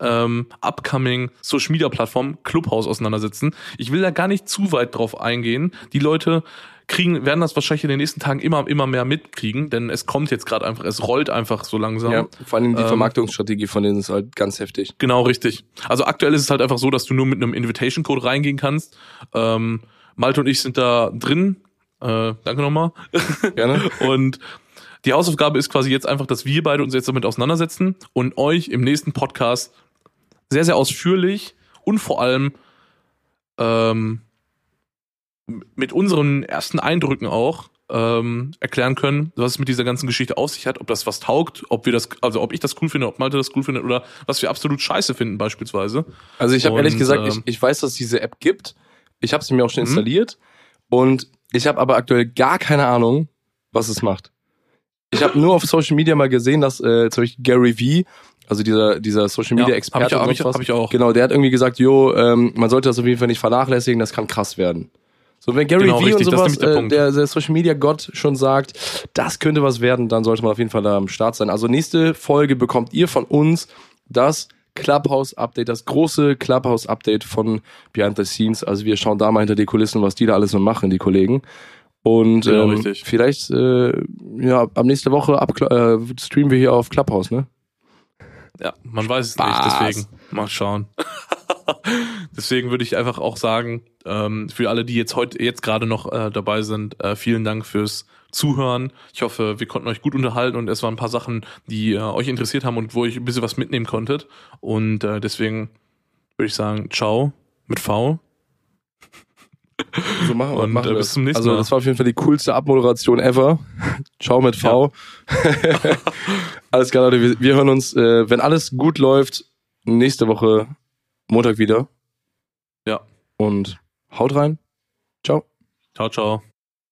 ähm, upcoming Social Media Plattform Clubhouse auseinandersetzen. Ich will da gar nicht zu weit drauf eingehen. Die Leute kriegen, werden das wahrscheinlich in den nächsten Tagen immer, immer mehr mitkriegen, denn es kommt jetzt gerade einfach, es rollt einfach so langsam. Ja, vor allem die ähm, Vermarktungsstrategie von denen ist halt ganz heftig. Genau, richtig. Also aktuell ist es halt einfach so, dass du nur mit einem Invitation Code reingehen kannst. Ähm, Malte und ich sind da drin. Äh, danke nochmal. Gerne. und die Hausaufgabe ist quasi jetzt einfach, dass wir beide uns jetzt damit auseinandersetzen und euch im nächsten Podcast sehr, sehr ausführlich und vor allem ähm, mit unseren ersten Eindrücken auch ähm, erklären können, was es mit dieser ganzen Geschichte auf sich hat, ob das was taugt, ob wir das, also ob ich das cool finde, ob Malte das cool findet oder was wir absolut scheiße finden beispielsweise. Also ich habe ehrlich gesagt, ähm, ich, ich weiß, dass es diese App gibt, ich habe sie mir auch schon mhm. installiert und ich habe aber aktuell gar keine Ahnung, was es macht. Ich habe nur auf Social Media mal gesehen, dass äh, zum Beispiel Gary Vee also dieser, dieser Social Media Experte. Ja, hab ich, hab ich, hab ich auch. Genau, der hat irgendwie gesagt, jo, ähm, man sollte das auf jeden Fall nicht vernachlässigen, das kann krass werden. So, wenn Gary Genau, Vee richtig, und sowas, der äh, der, der Social Media Gott schon sagt, das könnte was werden, dann sollte man auf jeden Fall da am Start sein. Also nächste Folge bekommt ihr von uns das Clubhouse Update, das große Clubhouse Update von Behind the Scenes. Also wir schauen da mal hinter die Kulissen, was die da alles so machen, die Kollegen. Und Genau, ähm, richtig. vielleicht, äh, ja, ab nächste Woche ab, äh, streamen wir hier auf Clubhouse, ne? Ja, man weiß es Spaß. nicht, deswegen mal schauen. deswegen würde ich einfach auch sagen, ähm, für alle, die jetzt heute jetzt gerade noch äh, dabei sind, äh, vielen Dank fürs Zuhören. Ich hoffe, wir konnten euch gut unterhalten und es waren ein paar Sachen, die äh, euch interessiert haben und wo ich ein bisschen was mitnehmen konntet. Und äh, deswegen würde ich sagen, ciao mit V. So machen wir. Und, machen äh, bis zum nächsten also, Mal. das war auf jeden Fall die coolste Abmoderation ever. Ciao mit V. alles klar, Leute. Wir, wir hören uns, äh, wenn alles gut läuft, nächste Woche Montag wieder. Ja. Und haut rein. Ciao. Ciao, ciao.